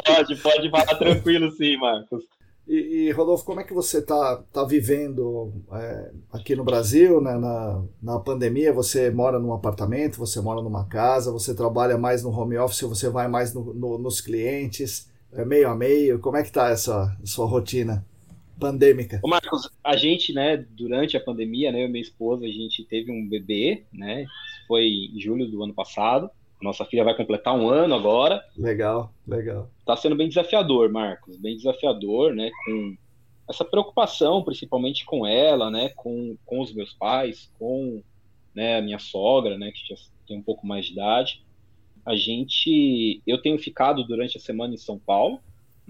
pode, pode falar tranquilo sim, Marcos. E, e, Rodolfo, como é que você está tá vivendo é, aqui no Brasil, né, na, na pandemia? Você mora num apartamento, você mora numa casa, você trabalha mais no home office, você vai mais no, no, nos clientes, é meio a meio? Como é que está essa sua rotina? Pandêmica. Ô Marcos, a gente, né, durante a pandemia, né, eu e minha esposa, a gente teve um bebê, né, foi em julho do ano passado. Nossa filha vai completar um ano agora. Legal, legal. Tá sendo bem desafiador, Marcos, bem desafiador, né, com essa preocupação, principalmente com ela, né, com, com os meus pais, com né, a minha sogra, né, que já tem um pouco mais de idade. A gente, eu tenho ficado durante a semana em São Paulo,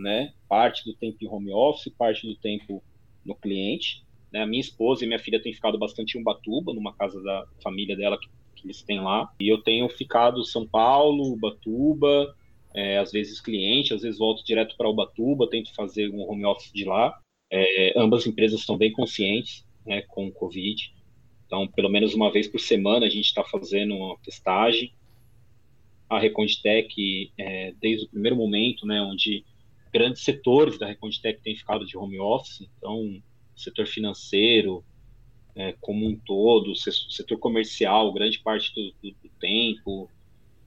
né? Parte do tempo em home office, parte do tempo no cliente. Né? A minha esposa e minha filha têm ficado bastante em Ubatuba, numa casa da família dela que, que eles têm lá. E eu tenho ficado São Paulo, Ubatuba, é, às vezes cliente, às vezes volto direto para Ubatuba, tento fazer um home office de lá. É, ambas empresas estão bem conscientes né, com o Covid. Então, pelo menos uma vez por semana a gente está fazendo uma testagem. A Reconditec, é, desde o primeiro momento, né, onde grandes setores da Reconditec têm ficado de home office, então, setor financeiro é, como um todo, setor comercial, grande parte do, do, do tempo,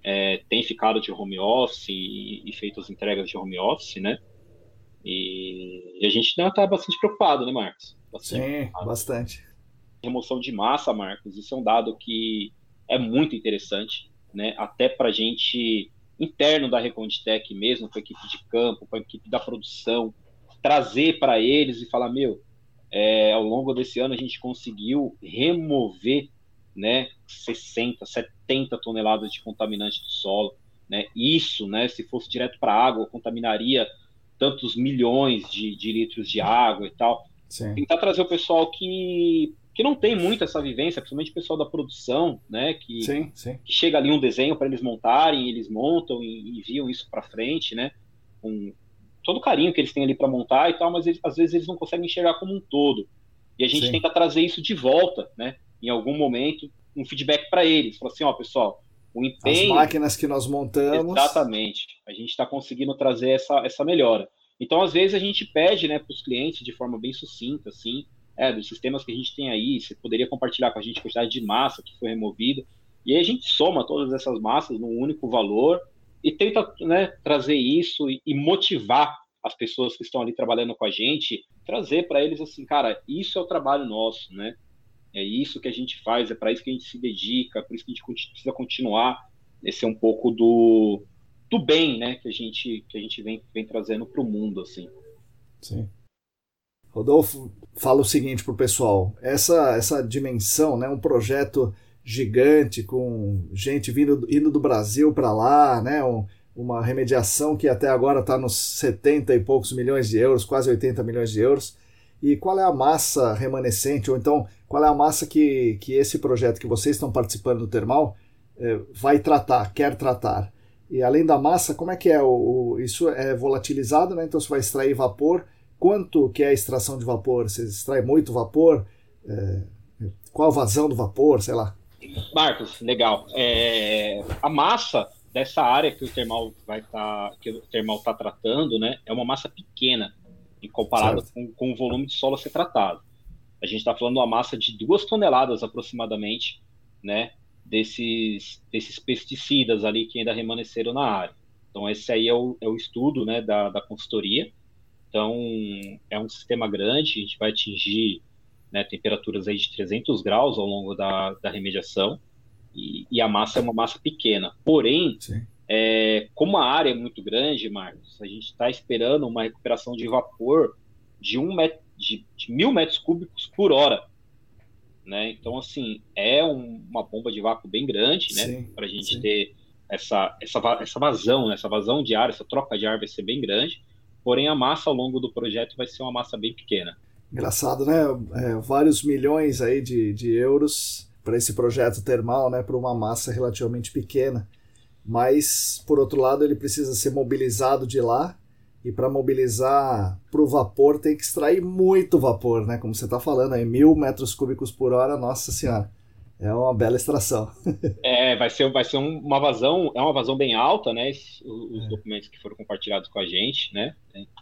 é, tem ficado de home office e, e, feito as entregas de home office, né? E, e a gente ainda está bastante preocupado, né, Marcos? Bastante Sim, preocupado. bastante. Remoção de massa, Marcos, isso é um dado que é muito interessante, né? Até para a gente interno da Reconditec mesmo, com a equipe de campo, com a equipe da produção, trazer para eles e falar, meu, é, ao longo desse ano a gente conseguiu remover né, 60, 70 toneladas de contaminante do solo. Né? Isso, né, se fosse direto para a água, contaminaria tantos milhões de, de, litros de água e tal. Sim. Tentar trazer o pessoal que que não tem muito essa vivência, principalmente o pessoal da produção, né, que, sim, sim. que chega ali um desenho para eles montarem, eles montam e enviam isso para frente, né, com todo o carinho que eles têm ali para montar e tal, mas eles, às vezes eles não conseguem enxergar como um todo. E a gente sim. tenta trazer isso de volta, né, em algum momento, um feedback para eles, falar assim, ó, pessoal, o empenho... As máquinas que nós montamos... Exatamente, a gente está conseguindo trazer essa, essa melhora. Então, às vezes, a gente pede né, para os clientes de forma bem sucinta, assim, é, dos sistemas que a gente tem aí, você poderia compartilhar com a gente a quantidade de massa que foi removida, e aí a gente soma todas essas massas num único valor e tenta né, trazer isso e, e motivar as pessoas que estão ali trabalhando com a gente, trazer para eles assim, cara, isso é o trabalho nosso, né? É isso que a gente faz, é para isso que a gente se dedica, por isso que a gente precisa continuar. Esse é um pouco do, do bem, né, que a gente que a gente vem, vem trazendo para o mundo, assim. Sim. Rodolfo fala o seguinte para o pessoal: essa, essa dimensão, né, um projeto gigante com gente vindo indo do Brasil para lá, né, um, uma remediação que até agora está nos 70 e poucos milhões de euros, quase 80 milhões de euros. E qual é a massa remanescente, ou então qual é a massa que, que esse projeto que vocês estão participando do termal é, vai tratar, quer tratar? E além da massa, como é que é? O, o, isso é volatilizado, né? Então você vai extrair vapor. Quanto que é a extração de vapor? Você extrai muito vapor? É, qual a vazão do vapor? Sei lá. Marcos, legal. É, a massa dessa área que o termal vai estar, tá, que o termal está tratando, né, é uma massa pequena em comparado com, com, o volume de solo a ser tratado. A gente está falando de uma massa de duas toneladas aproximadamente, né, desses, desses pesticidas ali que ainda remanesceram na área. Então esse aí é o, é o estudo, né, da, da consultoria. Então é um sistema grande, a gente vai atingir né, temperaturas aí de 300 graus ao longo da, da remediação e, e a massa é uma massa pequena. Porém, é, como a área é muito grande, Marcos, a gente está esperando uma recuperação de vapor de, um met, de, de mil metros cúbicos por hora. Né? Então, assim, é um, uma bomba de vácuo bem grande, né? Para a gente sim. ter essa, essa, essa vazão, né? essa vazão de ar, essa troca de ar vai ser bem grande. Porém, a massa ao longo do projeto vai ser uma massa bem pequena. Engraçado, né? É, vários milhões aí de, de euros para esse projeto termal, né? Para uma massa relativamente pequena. Mas, por outro lado, ele precisa ser mobilizado de lá e para mobilizar para o vapor tem que extrair muito vapor, né? Como você está falando aí, mil metros cúbicos por hora, nossa senhora. É uma bela extração. é, vai ser, vai ser uma vazão, é uma vazão bem alta, né? Os, é. documentos que foram compartilhados com a gente, né?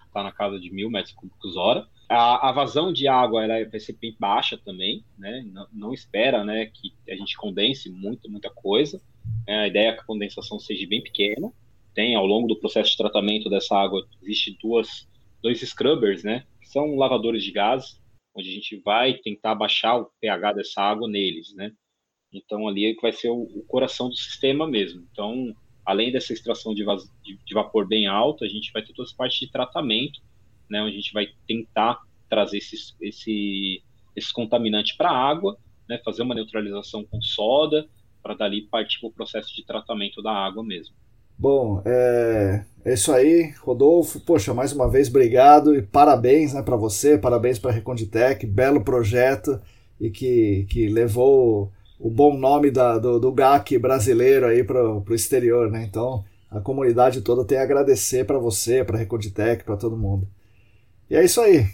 Está na casa de mil metros cúbicos hora. A, a, vazão de água ela vai ser bem baixa também, né? Não, não espera, né, que a gente condense muito, muita coisa. É, a ideia é que a condensação seja bem pequena tem ao longo do processo de tratamento dessa água, existe duas, dois scrubbers, né? Que são lavadores de gás, onde a gente vai tentar baixar o pH dessa água neles, né? Então ali é que vai ser o, o coração do sistema mesmo. Então, além dessa extração de, de, de, vapor bem alta, a gente vai ter todas as partes de tratamento, né? Onde a gente vai tentar trazer esses, esse, esses contaminantes para a água, né? Fazer uma neutralização com soda, para dali partir para o processo de tratamento da água mesmo. Bom, é, é isso aí, Rodolfo. Poxa, mais uma vez, obrigado e parabéns né, para você, parabéns para a Reconditec, belo projeto e que, que levou o bom nome da, do, do GAC brasileiro aí para o exterior, né? Então, a comunidade toda tem a agradecer para você, para a Reconditec, para todo mundo. E é isso aí.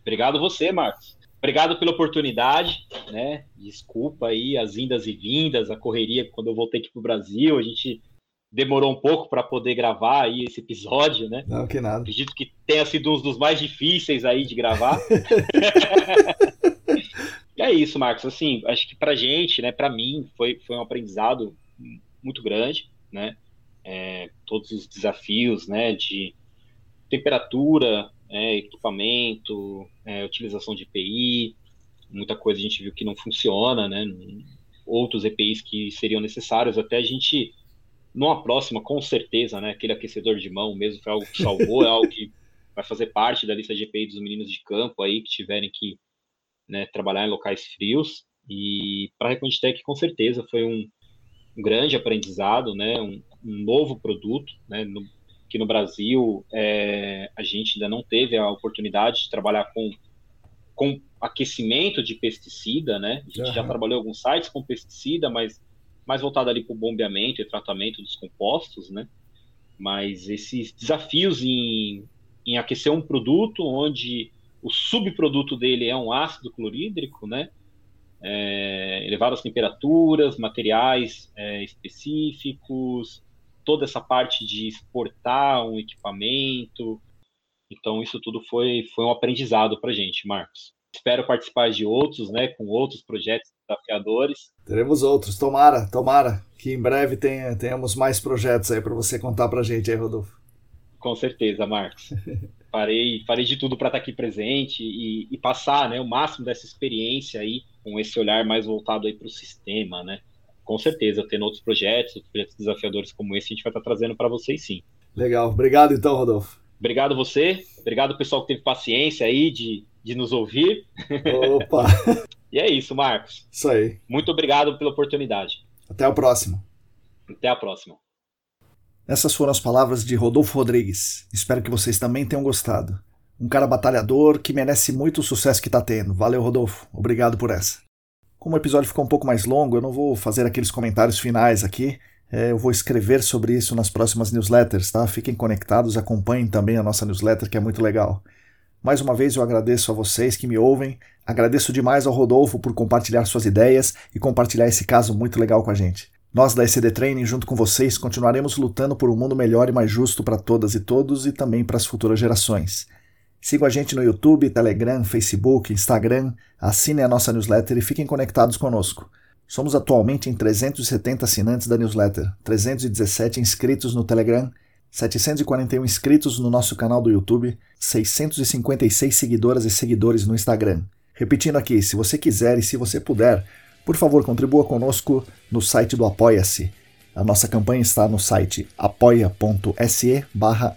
Obrigado você, Marcos. Obrigado pela oportunidade, né? Desculpa aí as indas e vindas, a correria quando eu voltei aqui para o Brasil. A gente demorou um pouco para poder gravar aí esse episódio, né? Não, que nada. Acredito que tenha sido um dos mais difíceis aí de gravar. e é isso, Marcos. Assim, acho que para gente, né, para mim, foi, foi um aprendizado muito grande, né? É, todos os desafios, né, de temperatura, é, equipamento, é, utilização de EPI, muita coisa a gente viu que não funciona, né? Outros EPIs que seriam necessários, até a gente numa próxima, com certeza, né? Aquele aquecedor de mão mesmo foi algo que salvou, é algo que vai fazer parte da lista de EPI dos meninos de campo aí que tiverem que né, trabalhar em locais frios. E para a Reconditec, com certeza, foi um, um grande aprendizado, né? Um, um novo produto, né? No, que no Brasil é, a gente ainda não teve a oportunidade de trabalhar com, com aquecimento de pesticida, né? A gente uhum. já trabalhou em alguns sites com pesticida, mas mais voltado ali para o bombeamento e tratamento dos compostos, né? Mas esses desafios em, em aquecer um produto onde o subproduto dele é um ácido clorídrico, né? É, elevadas temperaturas, materiais é, específicos, toda essa parte de exportar um equipamento. Então, isso tudo foi, foi um aprendizado para a gente, Marcos. Espero participar de outros, né, com outros projetos desafiadores. Teremos outros, tomara, tomara que em breve tenha, tenhamos mais projetos aí para você contar para a gente aí, Rodolfo. Com certeza, Marcos. farei, farei de tudo para estar tá aqui presente e, e, passar né, o máximo dessa experiência aí, com esse olhar mais voltado aí para o sistema, né? Com certeza, tendo outros projetos, outros projetos desafiadores como esse, a gente vai estar tá trazendo para vocês sim. Legal, obrigado então, Rodolfo. Obrigado você, obrigado pessoal que teve paciência aí de, de nos ouvir. Opa! e é isso, Marcos. Isso aí. Muito obrigado pela oportunidade. Até o próximo. Até a próxima. Essas foram as palavras de Rodolfo Rodrigues. Espero que vocês também tenham gostado. Um cara batalhador que merece muito o sucesso que está tendo. Valeu, Rodolfo. Obrigado por essa. Como o episódio ficou um pouco mais longo, eu não vou fazer aqueles comentários finais aqui. É, eu vou escrever sobre isso nas próximas newsletters, tá? Fiquem conectados, acompanhem também a nossa newsletter, que é muito legal. Mais uma vez eu agradeço a vocês que me ouvem, agradeço demais ao Rodolfo por compartilhar suas ideias e compartilhar esse caso muito legal com a gente. Nós da ECD Training, junto com vocês, continuaremos lutando por um mundo melhor e mais justo para todas e todos e também para as futuras gerações. Sigam a gente no YouTube, Telegram, Facebook, Instagram, assinem a nossa newsletter e fiquem conectados conosco. Somos atualmente em 370 assinantes da newsletter, 317 inscritos no Telegram, 741 inscritos no nosso canal do YouTube, 656 seguidoras e seguidores no Instagram. Repetindo aqui, se você quiser e se você puder, por favor contribua conosco no site do Apoia-se. A nossa campanha está no site apoia.se barra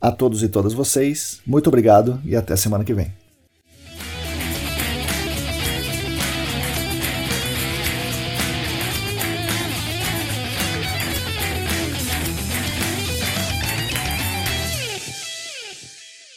A todos e todas vocês, muito obrigado e até semana que vem.